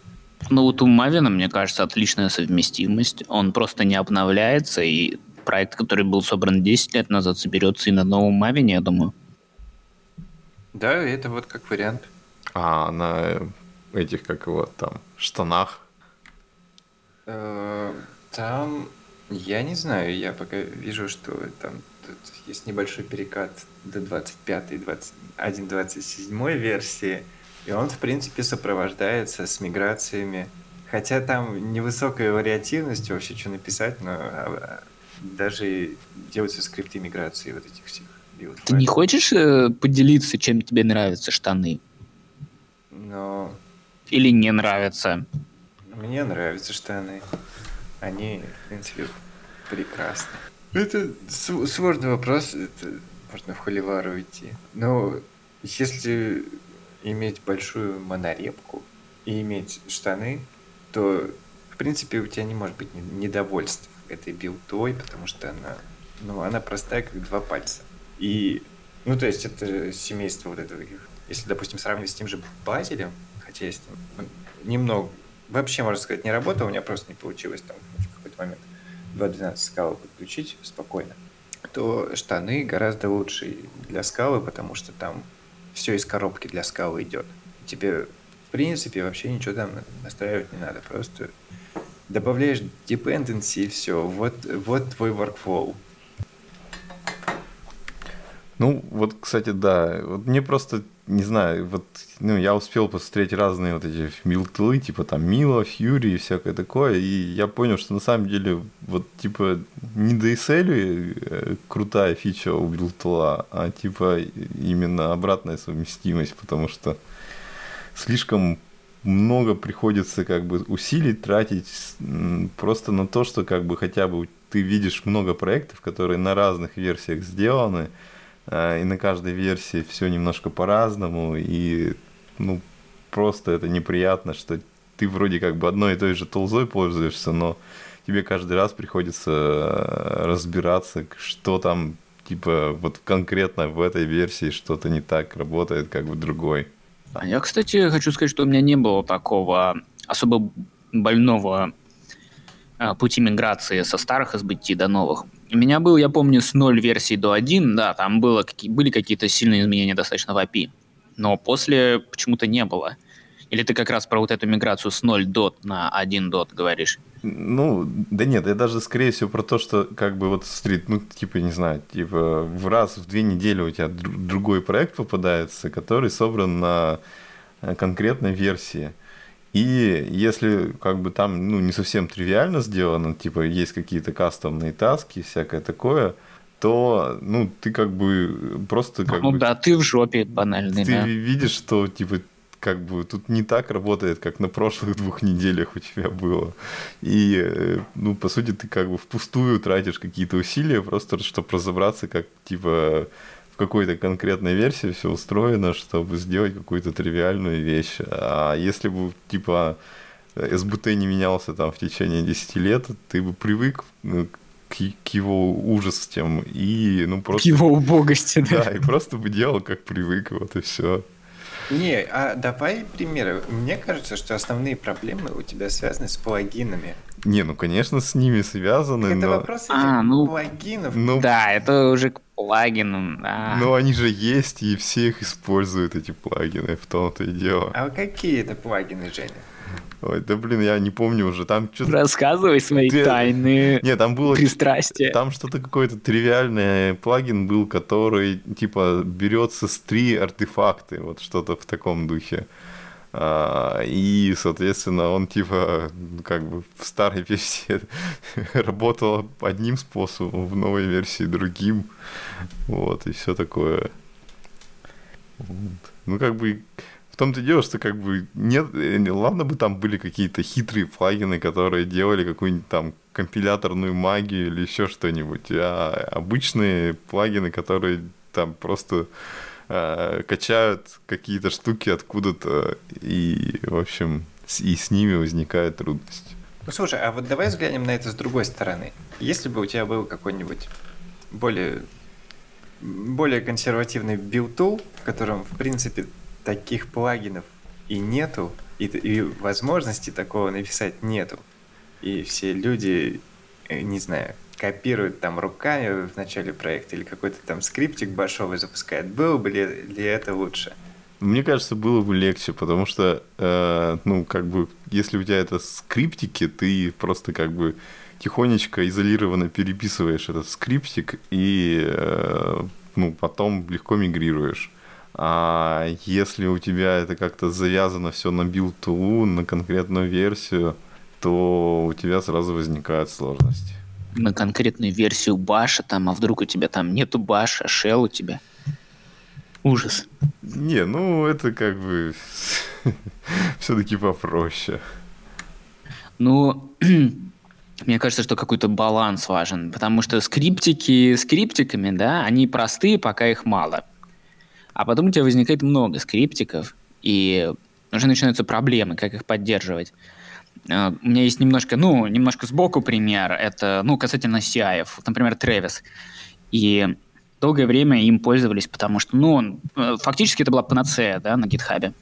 Ну вот у Мавина, мне кажется, отличная совместимость. Он просто не обновляется, и проект, который был собран 10 лет назад, соберется и на новом Мавине, я думаю. Да, это вот как вариант. А на этих, как его там, штанах. Э, Там, я не знаю, я пока вижу, что там тут есть небольшой перекат до 25 1.27 версии, и он, в принципе, сопровождается с миграциями. Хотя там невысокая вариативность вообще, что написать, но а, даже делаются скрипты миграции вот этих всех Ты не хочешь э, поделиться, чем тебе нравятся штаны? Но Или не нравятся? Мне нравятся штаны. Они, в принципе, прекрасны. Это св- сложный вопрос. Это можно в холивар уйти. Но если иметь большую монорепку и иметь штаны, то, в принципе, у тебя не может быть не- недовольств этой билдой, потому что она, ну, она простая, как два пальца. И, ну, то есть это семейство вот этого. Если, допустим, сравнивать с тем же Базелем, хотя я с ним ну, немного, вообще, можно сказать, не работал, у меня просто не получилось там в какой-то момент 2.12 скалы подключить спокойно, то штаны гораздо лучше для скалы, потому что там все из коробки для скалы идет. Тебе, в принципе, вообще ничего там настраивать не надо, просто добавляешь dependency и все. Вот, вот твой workflow. Ну, вот, кстати, да. Вот мне просто, не знаю, вот, ну, я успел посмотреть разные вот эти милтлы, типа там Мила, Фьюри и всякое такое, и я понял, что на самом деле, вот, типа, не DSL э, крутая фича у билтла, а, типа, именно обратная совместимость, потому что слишком много приходится как бы усилий тратить просто на то, что как бы хотя бы ты видишь много проектов, которые на разных версиях сделаны, и на каждой версии все немножко по-разному, и ну просто это неприятно, что ты вроде как бы одной и той же толзой пользуешься, но тебе каждый раз приходится э, разбираться, что там типа вот конкретно в этой версии что-то не так работает, как в другой. А я, кстати, хочу сказать, что у меня не было такого особо больного а, пути миграции со старых SBT до новых. У меня был, я помню, с 0 версии до 1, да, там было, были какие-то сильные изменения достаточно в API, но после почему-то не было. Или ты как раз про вот эту миграцию с 0 дот на 1 дот говоришь? Ну, да нет, я даже скорее всего про то, что как бы вот стрит, ну, типа, не знаю, типа в раз в две недели у тебя дру- другой проект попадается, который собран на э, конкретной версии. И если как бы там, ну, не совсем тривиально сделано, типа есть какие-то кастомные таски, всякое такое, то, ну, ты как бы просто как ну бы... да, ты в жопе банальный, Ты да. видишь, что типа как бы тут не так работает, как на прошлых [laughs] двух неделях у тебя было. И, э, ну, по сути, ты как бы впустую тратишь какие-то усилия, просто чтобы разобраться, как, типа, в какой-то конкретной версии все устроено, чтобы сделать какую-то тривиальную вещь. А если бы, типа, СБТ не менялся там в течение 10 лет, ты бы привык ну, к, к его ужасам и, ну, К просто... его убогости, да. Да, и просто бы делал, как привык, вот и все. Не, а давай примеры. Мне кажется, что основные проблемы у тебя связаны с плагинами. Не, ну, конечно, с ними связаны, Это но... вопрос этих А, ну, плагинов. Ну, Да, это уже к плагинам, да. но они же есть, и все их используют, эти плагины, в том-то и дело. А какие это плагины, Женя? Ой, да блин, я не помню уже, там что-то... Рассказывай свои Ты- тайны Не, там было... пристрастия. Там что-то какой-то тривиальный плагин был, который, типа, берется с три артефакты, вот что-то в таком духе. А, И, соответственно, он, типа, как бы в старой версии [laughs] работал одним способом, в новой версии другим. Вот, и все такое. Ну, как бы, в том-то и дело, что как бы нет, э, ладно бы там были какие-то хитрые плагины, которые делали какую-нибудь там компиляторную магию или еще что-нибудь, а обычные плагины, которые там просто э, качают какие-то штуки откуда-то, и, в общем, и с ними возникает трудность. Ну слушай, а вот давай взглянем на это с другой стороны. Если бы у тебя был какой-нибудь более более консервативный build tool, в котором, в принципе, таких плагинов и нету, и, и возможности такого написать нету. И все люди, э, не знаю, копируют там руками в начале проекта или какой-то там скриптик башовый запускает. Было бы ли, ли это лучше? Мне кажется, было бы легче, потому что, э, ну, как бы, если у тебя это скриптики, ты просто как бы тихонечко, изолированно переписываешь этот скриптик и, э, ну, потом легко мигрируешь. А если у тебя это как-то завязано все на build на конкретную версию, то у тебя сразу возникают сложности. На конкретную версию баша там, а вдруг у тебя там нету баша, shell у тебя. Ужас. Не, ну это как бы [laughs] все-таки попроще. Ну, [clears throat] мне кажется, что какой-то баланс важен, потому что скриптики скриптиками, да, они простые, пока их мало. А потом у тебя возникает много скриптиков, и уже начинаются проблемы, как их поддерживать. А, у меня есть немножко, ну, немножко сбоку пример. Это, ну, касательно CI. Например, Travis. И долгое время им пользовались, потому что, ну, э, фактически это была панацея, да, на гитхабе.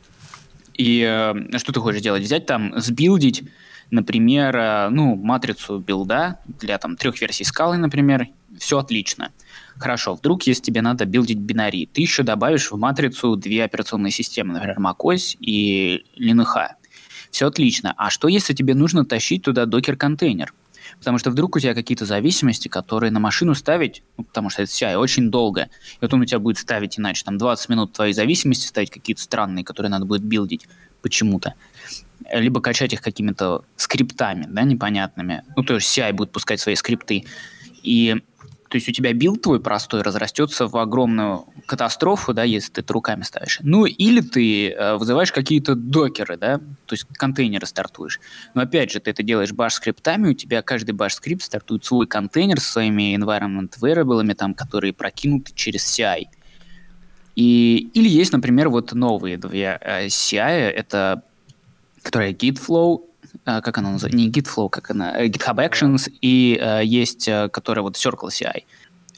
И э, что ты хочешь делать? Взять там, сбилдить, например, э, ну, матрицу билда для там трех версий скалы, например, все отлично. Хорошо, вдруг, если тебе надо билдить бинари, ты еще добавишь в матрицу две операционные системы, например, macOS и Linux. Все отлично. А что, если тебе нужно тащить туда докер-контейнер? Потому что вдруг у тебя какие-то зависимости, которые на машину ставить, ну, потому что это CI очень долго, и вот он у тебя будет ставить иначе, там 20 минут твоей зависимости ставить какие-то странные, которые надо будет билдить почему-то. Либо качать их какими-то скриптами, да, непонятными. Ну, то есть CI будет пускать свои скрипты. И то есть у тебя build твой простой разрастется в огромную катастрофу, да, если ты это руками ставишь. Ну, или ты э, вызываешь какие-то докеры, да, то есть контейнеры стартуешь. Но опять же, ты это делаешь баш-скриптами, у тебя каждый баш-скрипт стартует свой контейнер со своими environment variable, там, которые прокинуты через CI. И, или есть, например, вот новые две э, CI, это которая Gitflow как она называется, не GitFlow, как она, э, GitHub Actions, и э, есть, которая вот Circle CI.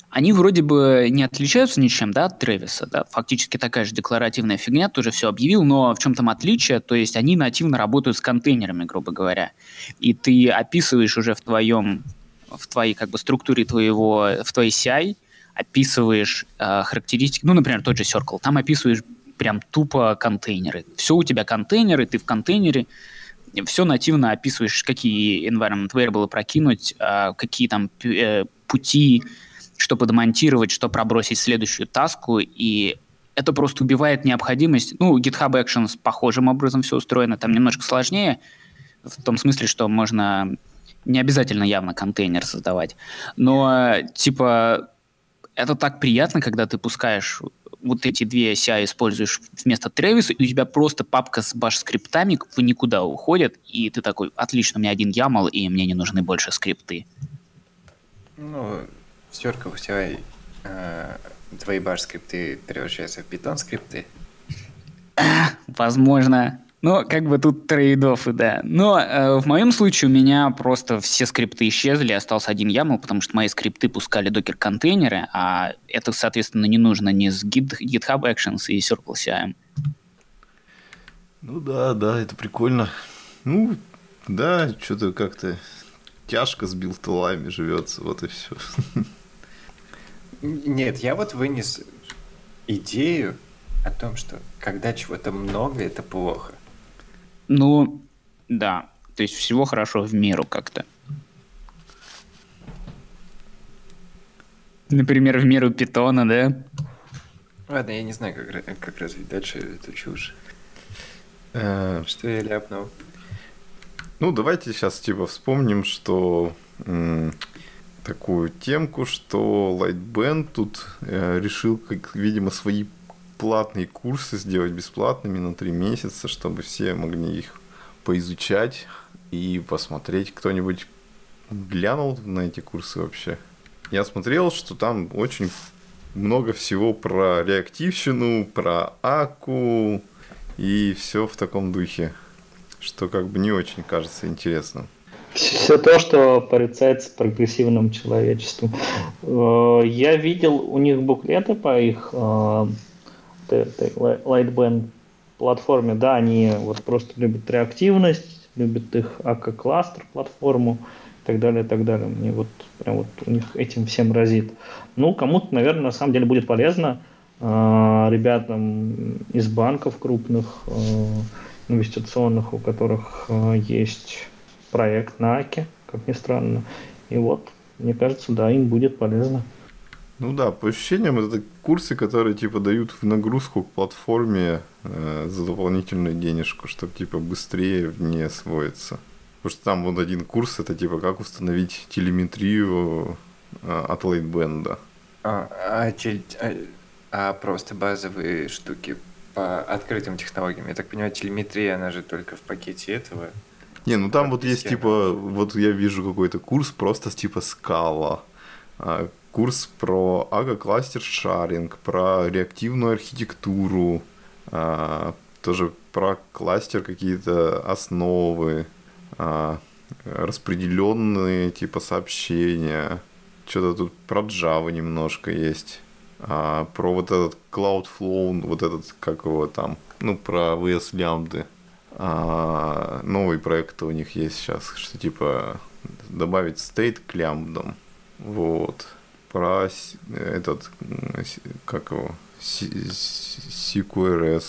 Они вроде бы не отличаются ничем, да, от Тревиса, да, фактически такая же декларативная фигня, ты уже все объявил, но в чем там отличие, то есть они нативно работают с контейнерами, грубо говоря, и ты описываешь уже в твоем, в твоей как бы структуре твоего, в твоей CI, описываешь э, характеристики, ну, например, тот же Circle, там описываешь прям тупо контейнеры. Все у тебя контейнеры, ты в контейнере, все нативно описываешь, какие environment variable прокинуть, а, какие там э, пути, что подмонтировать, что пробросить в следующую таску, и это просто убивает необходимость. Ну, GitHub Actions похожим образом все устроено, там немножко сложнее, в том смысле, что можно не обязательно явно контейнер создавать, но типа это так приятно, когда ты пускаешь вот эти две CI используешь вместо Travis, и у тебя просто папка с баш-скриптами в никуда уходит, и ты такой, отлично, у меня один YAML, и мне не нужны больше скрипты. Ну, в Circle CI э, твои баш-скрипты превращаются в Python скрипты. Возможно. Ну, как бы тут трейдофы, да. Но э, в моем случае у меня просто все скрипты исчезли, остался один YAML, потому что мои скрипты пускали докер-контейнеры, а это, соответственно, не нужно ни с Git, GitHub Actions и Circle CI. Ну да, да, это прикольно. Ну, да, что-то как-то тяжко с билтулами живется, вот и все. Нет, я вот вынес идею о том, что когда чего-то много, это плохо. Ну, да. То есть всего хорошо в меру как-то. Например, в меру питона, да? Ладно, я не знаю, как, как развить дальше эту чушь. Э, что я ляпнул? Ну, давайте сейчас типа вспомним, что м- такую темку, что Lightband тут э, решил, как, видимо, свои платные курсы сделать бесплатными на три месяца, чтобы все могли их поизучать и посмотреть. Кто-нибудь глянул на эти курсы вообще? Я смотрел, что там очень много всего про реактивщину, про аку и все в таком духе, что как бы не очень кажется интересным. Все то, что порицается прогрессивным человечеством. Э, я видел у них буклеты по их э, Lightband платформе, да, они вот просто любят реактивность, любят их АК-кластер платформу и так далее, и так далее. Мне вот прям вот у них этим всем разит. Ну, кому-то, наверное, на самом деле будет полезно э, ребятам из банков крупных, э, инвестиционных, у которых э, есть проект на АКе, как ни странно. И вот, мне кажется, да, им будет полезно. Ну да, по ощущениям, это курсы, которые типа дают в нагрузку к платформе э, за дополнительную денежку, чтобы типа быстрее в ней освоиться. Потому что там вот один курс, это типа как установить телеметрию э, от лейтбенда. А, а, а, а просто базовые штуки по открытым технологиям. Я так понимаю, телеметрия, она же только в пакете этого. Не, ну там вот есть типа, вот я вижу какой-то курс просто типа скала а, курс про ага-кластер шаринг, про реактивную архитектуру, а, тоже про кластер какие-то основы, а, распределенные типа сообщения. Что-то тут про Java немножко есть. А, про вот этот Cloudflow, вот этот, как его там, ну, про VS Lambda. А, новый проект у них есть сейчас, что типа добавить state к лямбдам. Вот про этот, как его, CQRS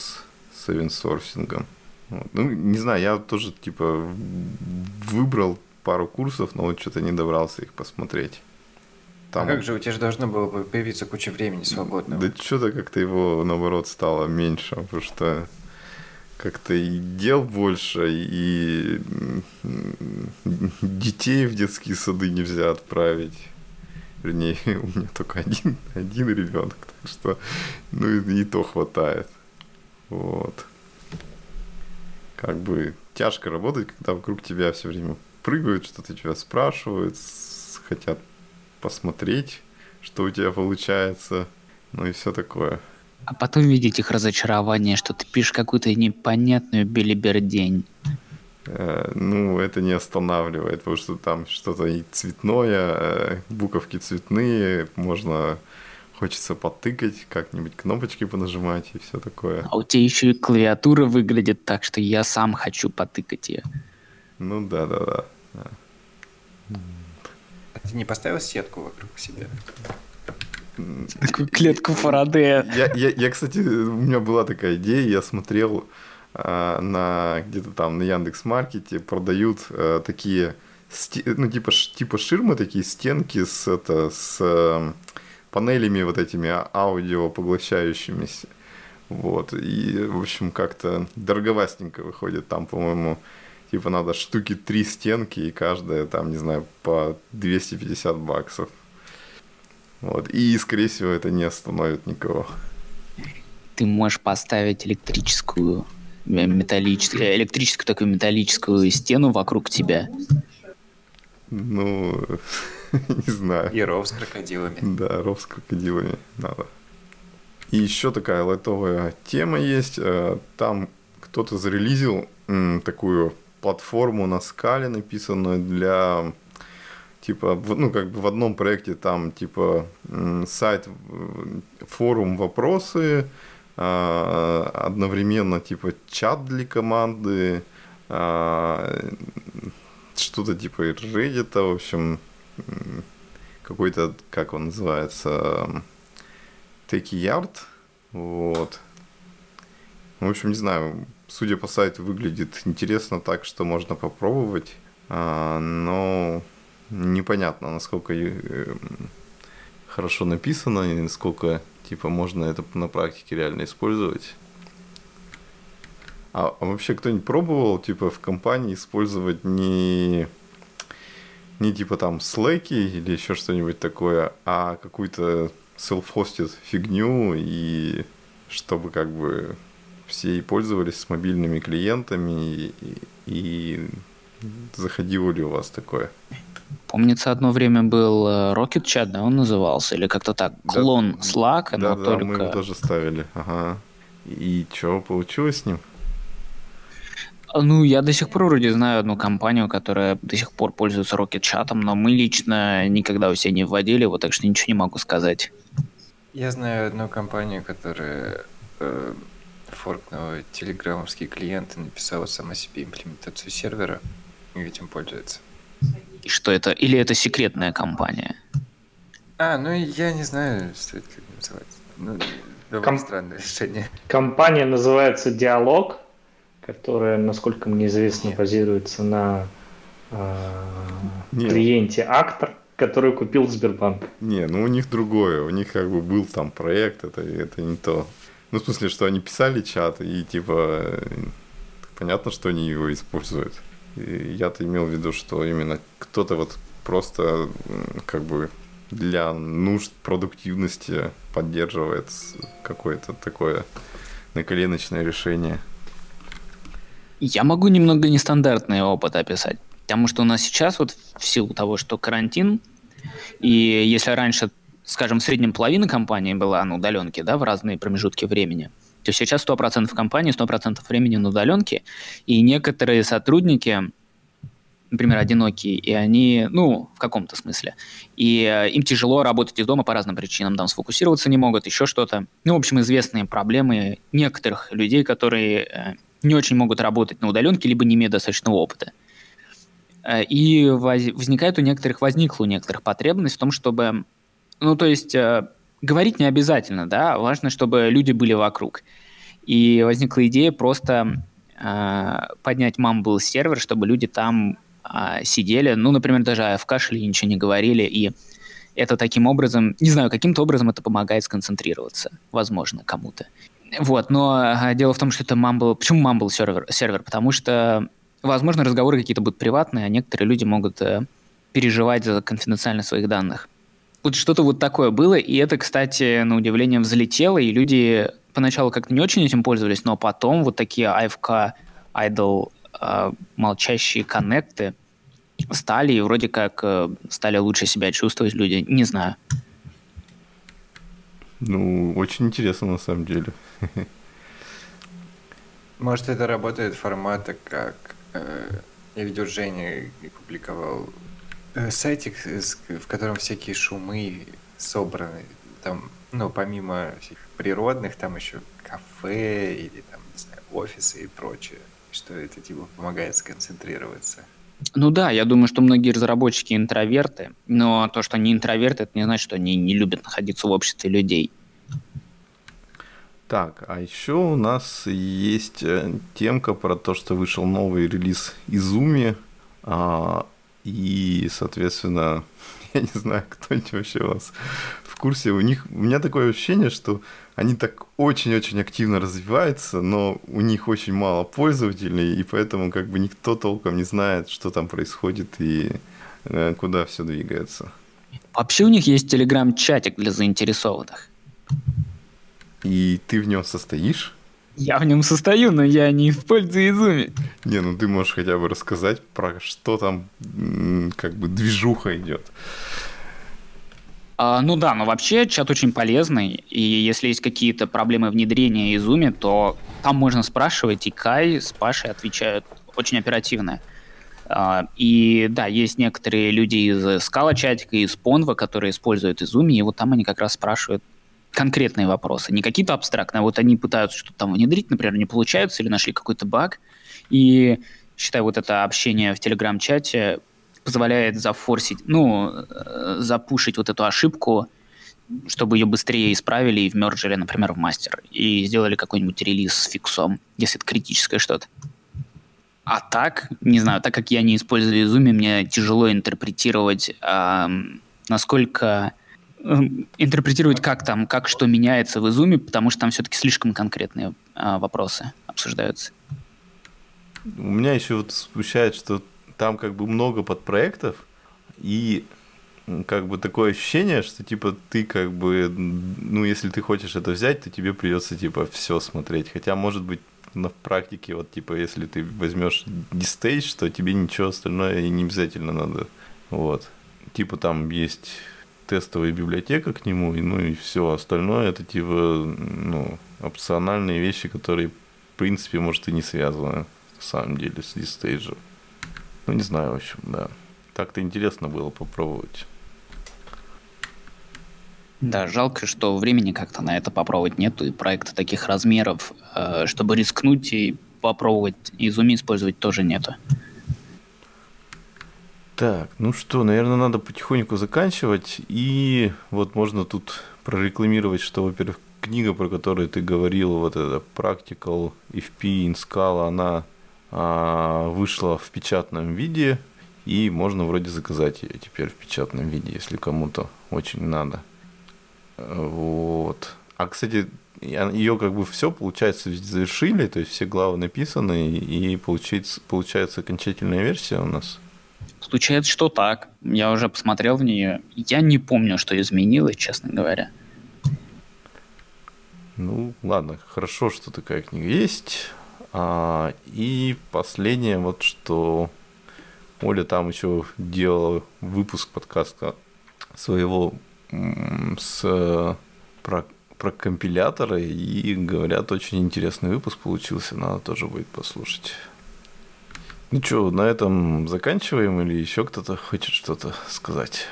с овенсорсингом. Вот. Ну, не знаю, я тоже, типа, выбрал пару курсов, но вот что-то не добрался их посмотреть. Там... А как же у тебя же должно было появиться куча времени свободного? Да что-то как-то его, наоборот, стало меньше, потому что как-то и дел больше, и детей в детские сады нельзя отправить. Вернее, [laughs] у меня только один, один ребенок, так что, ну и, и то хватает. Вот. Как бы тяжко работать, когда вокруг тебя все время прыгают, что-то тебя спрашивают, хотят посмотреть, что у тебя получается, ну и все такое. А потом видеть их разочарование, что ты пишешь какую-то непонятную билибердень. Э, ну, это не останавливает, потому что там что-то и цветное, э, буковки цветные, можно хочется потыкать, как-нибудь кнопочки понажимать и все такое. А у тебя еще и клавиатура выглядит так, что я сам хочу потыкать ее. Ну да, да, да. А ты не поставил сетку вокруг себя? Такую клетку Фарадея. Я, я, я, кстати, у меня была такая идея, я смотрел на где-то там на Яндекс Маркете продают э, такие ну типа типа ширмы такие стенки с это с э, панелями вот этими а, аудио поглощающимися. Вот. И в общем как-то дороговастенько выходит. Там по-моему типа надо штуки три стенки и каждая там не знаю по 250 баксов. Вот. И скорее всего это не остановит никого. Ты можешь поставить электрическую металлическую, электрическую такую металлическую стену вокруг тебя. Ну, [laughs] не знаю. И ров с крокодилами. Да, ров с крокодилами надо. И еще такая лайтовая тема есть. Э, там кто-то зарелизил такую платформу на скале, написанную для типа, ну, как бы в одном проекте там, типа, сайт, форум, вопросы, одновременно типа чат для команды, а, что-то типа Reddit, в общем, какой-то, как он называется, Techie Yard, вот. В общем, не знаю, судя по сайту, выглядит интересно так, что можно попробовать, а, но непонятно, насколько э, хорошо написано и насколько Типа можно это на практике реально использовать. А, а вообще кто-нибудь пробовал, типа, в компании использовать не, не типа там слэки или еще что-нибудь такое, а какую-то self-hosted фигню, и чтобы как бы все и пользовались с мобильными клиентами, и, и заходило ли у вас такое? Помнится, одно время был э, Rocket Chat, да, он назывался, или как-то так, клон да, Slack, да, но да, только... мы его тоже ставили, ага. И что получилось с ним? Ну, я до сих пор вроде знаю одну компанию, которая до сих пор пользуется Rocket Chat, но мы лично никогда у себя не вводили его, так что ничего не могу сказать. Я знаю одну компанию, которая э, форкнула телеграммовские клиенты, написала сама себе имплементацию сервера и этим пользуется. И что это? Или это секретная компания? А, ну я не знаю, что это называется. Ну, довольно Ком- странное решение. Компания называется Диалог, которая, насколько мне известно, базируется на э, клиенте Актор, который купил Сбербанк. Не, ну у них другое. У них как бы был там проект, это, это не то. Ну, в смысле, что они писали чат, и типа понятно, что они его используют. Я-то имел в виду, что именно кто-то вот просто как бы для нужд продуктивности поддерживает какое-то такое наколеночное решение. Я могу немного нестандартный опыт описать. Потому что у нас сейчас вот в силу того, что карантин, и если раньше, скажем, в среднем половина компании была на удаленке, да, в разные промежутки времени, то сейчас 100% компании, 100% времени на удаленке, и некоторые сотрудники, например, одинокие, и они, ну, в каком-то смысле, и э, им тяжело работать из дома по разным причинам, там сфокусироваться не могут, еще что-то. Ну, в общем, известные проблемы некоторых людей, которые э, не очень могут работать на удаленке, либо не имеют достаточного опыта. Э, И воз- возникает у некоторых, возникла у некоторых потребность в том, чтобы, ну, то есть, говорить не обязательно, да, важно, чтобы люди были вокруг. И возникла идея просто э, поднять Mumble сервер, чтобы люди там а, сидели, ну, например, даже AFK шли, ничего не говорили, и это таким образом, не знаю, каким-то образом это помогает сконцентрироваться, возможно, кому-то. Вот, но а, дело в том, что это Mumble... Почему Mumble сервер? сервер? Потому что, возможно, разговоры какие-то будут приватные, а некоторые люди могут э, переживать за конфиденциальность своих данных. Вот что-то вот такое было, и это, кстати, на удивление взлетело, и люди поначалу как-то не очень этим пользовались, но потом вот такие AFK, idle, э, молчащие коннекты стали, и вроде как э, стали лучше себя чувствовать люди, не знаю. Ну, очень интересно на самом деле. [laughs] Может, это работает формата, как э, я видел Женя публиковал сайтик, с- в котором всякие шумы собраны. Там, ну, помимо всех природных, там еще кафе или там, не знаю, офисы и прочее. Что это типа помогает сконцентрироваться. Ну да, я думаю, что многие разработчики интроверты, но то, что они интроверты, это не значит, что они не любят находиться в обществе людей. Так, а еще у нас есть э, темка про то, что вышел новый релиз Изуми. а, и, соответственно, [laughs] я не знаю, кто-нибудь вообще у вас в курсе. У них у меня такое ощущение, что они так очень-очень активно развиваются, но у них очень мало пользователей, и поэтому как бы никто толком не знает, что там происходит и э, куда все двигается. Вообще у них есть телеграм-чатик для заинтересованных. И ты в нем состоишь? Я в нем состою, но я не использую Изуми. Не, ну ты можешь хотя бы рассказать про что там как бы движуха идет. А, ну да, но вообще чат очень полезный, и если есть какие-то проблемы внедрения Изуми, то там можно спрашивать, и Кай с Пашей отвечают очень оперативно. А, и да, есть некоторые люди из скала чатика, из Понва, которые используют Изуми, и вот там они как раз спрашивают конкретные вопросы, не какие-то абстрактные, а вот они пытаются что-то там внедрить, например, не получается, или нашли какой-то баг, и считай, вот это общение в Телеграм-чате позволяет зафорсить, ну, э, запушить вот эту ошибку, чтобы ее быстрее исправили и вмержили, например, в мастер. И сделали какой-нибудь релиз с фиксом, если это критическое что-то. А так, не знаю, так как я не использую Изуми, мне тяжело интерпретировать, ам, насколько эм, интерпретировать, как там, как что меняется в Изуме, потому что там все-таки слишком конкретные а, вопросы обсуждаются. У меня еще вот смущает, что там как бы много подпроектов, и как бы такое ощущение, что типа ты как бы, ну если ты хочешь это взять, то тебе придется типа все смотреть. Хотя может быть на практике вот типа если ты возьмешь дистейдж, то тебе ничего остальное и не обязательно надо. Вот. Типа там есть тестовая библиотека к нему, и ну и все остальное это типа ну опциональные вещи, которые в принципе может и не связаны на самом деле, с листейджа. Ну, не знаю, в общем, да. Так-то интересно было попробовать. Да, жалко, что времени как-то на это попробовать нету, и проекта таких размеров, э, чтобы рискнуть и попробовать изуми использовать тоже нету. Так, ну что, наверное, надо потихоньку заканчивать. И вот можно тут прорекламировать, что, во-первых, книга, про которую ты говорил, вот эта Practical FP in Scala, она а, вышла в печатном виде, и можно вроде заказать ее теперь в печатном виде, если кому-то очень надо. Вот. А, кстати, ее как бы все, получается, завершили, то есть все главы написаны, и получается, получается окончательная версия у нас. Получается, что так. Я уже посмотрел в нее. Я не помню, что изменилось, честно говоря. Ну, ладно, хорошо, что такая книга есть. А, и последнее, вот что Оля там еще делала выпуск подкаста своего с про, про компиляторы и говорят, очень интересный выпуск получился, надо тоже будет послушать. Ну что, на этом заканчиваем или еще кто-то хочет что-то сказать?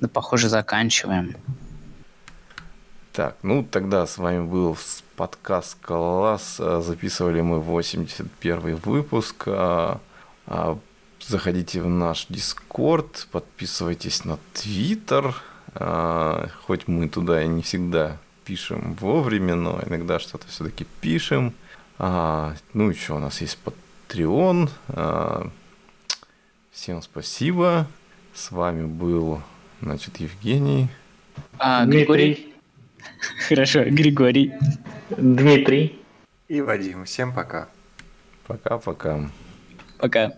Да, похоже, заканчиваем. Так, ну тогда с вами был подкаст «Колосс». Записывали мы 81 выпуск. А, а, заходите в наш Дискорд, подписывайтесь на Твиттер. Хоть мы туда и не всегда пишем вовремя, но иногда что-то все-таки пишем. Ну, еще у нас есть Patreon. Всем спасибо. С вами был, значит, Евгений. А, Григорий. [laughs] Хорошо, Григорий. Дмитрий. И Вадим. Всем пока. Пока-пока. Пока.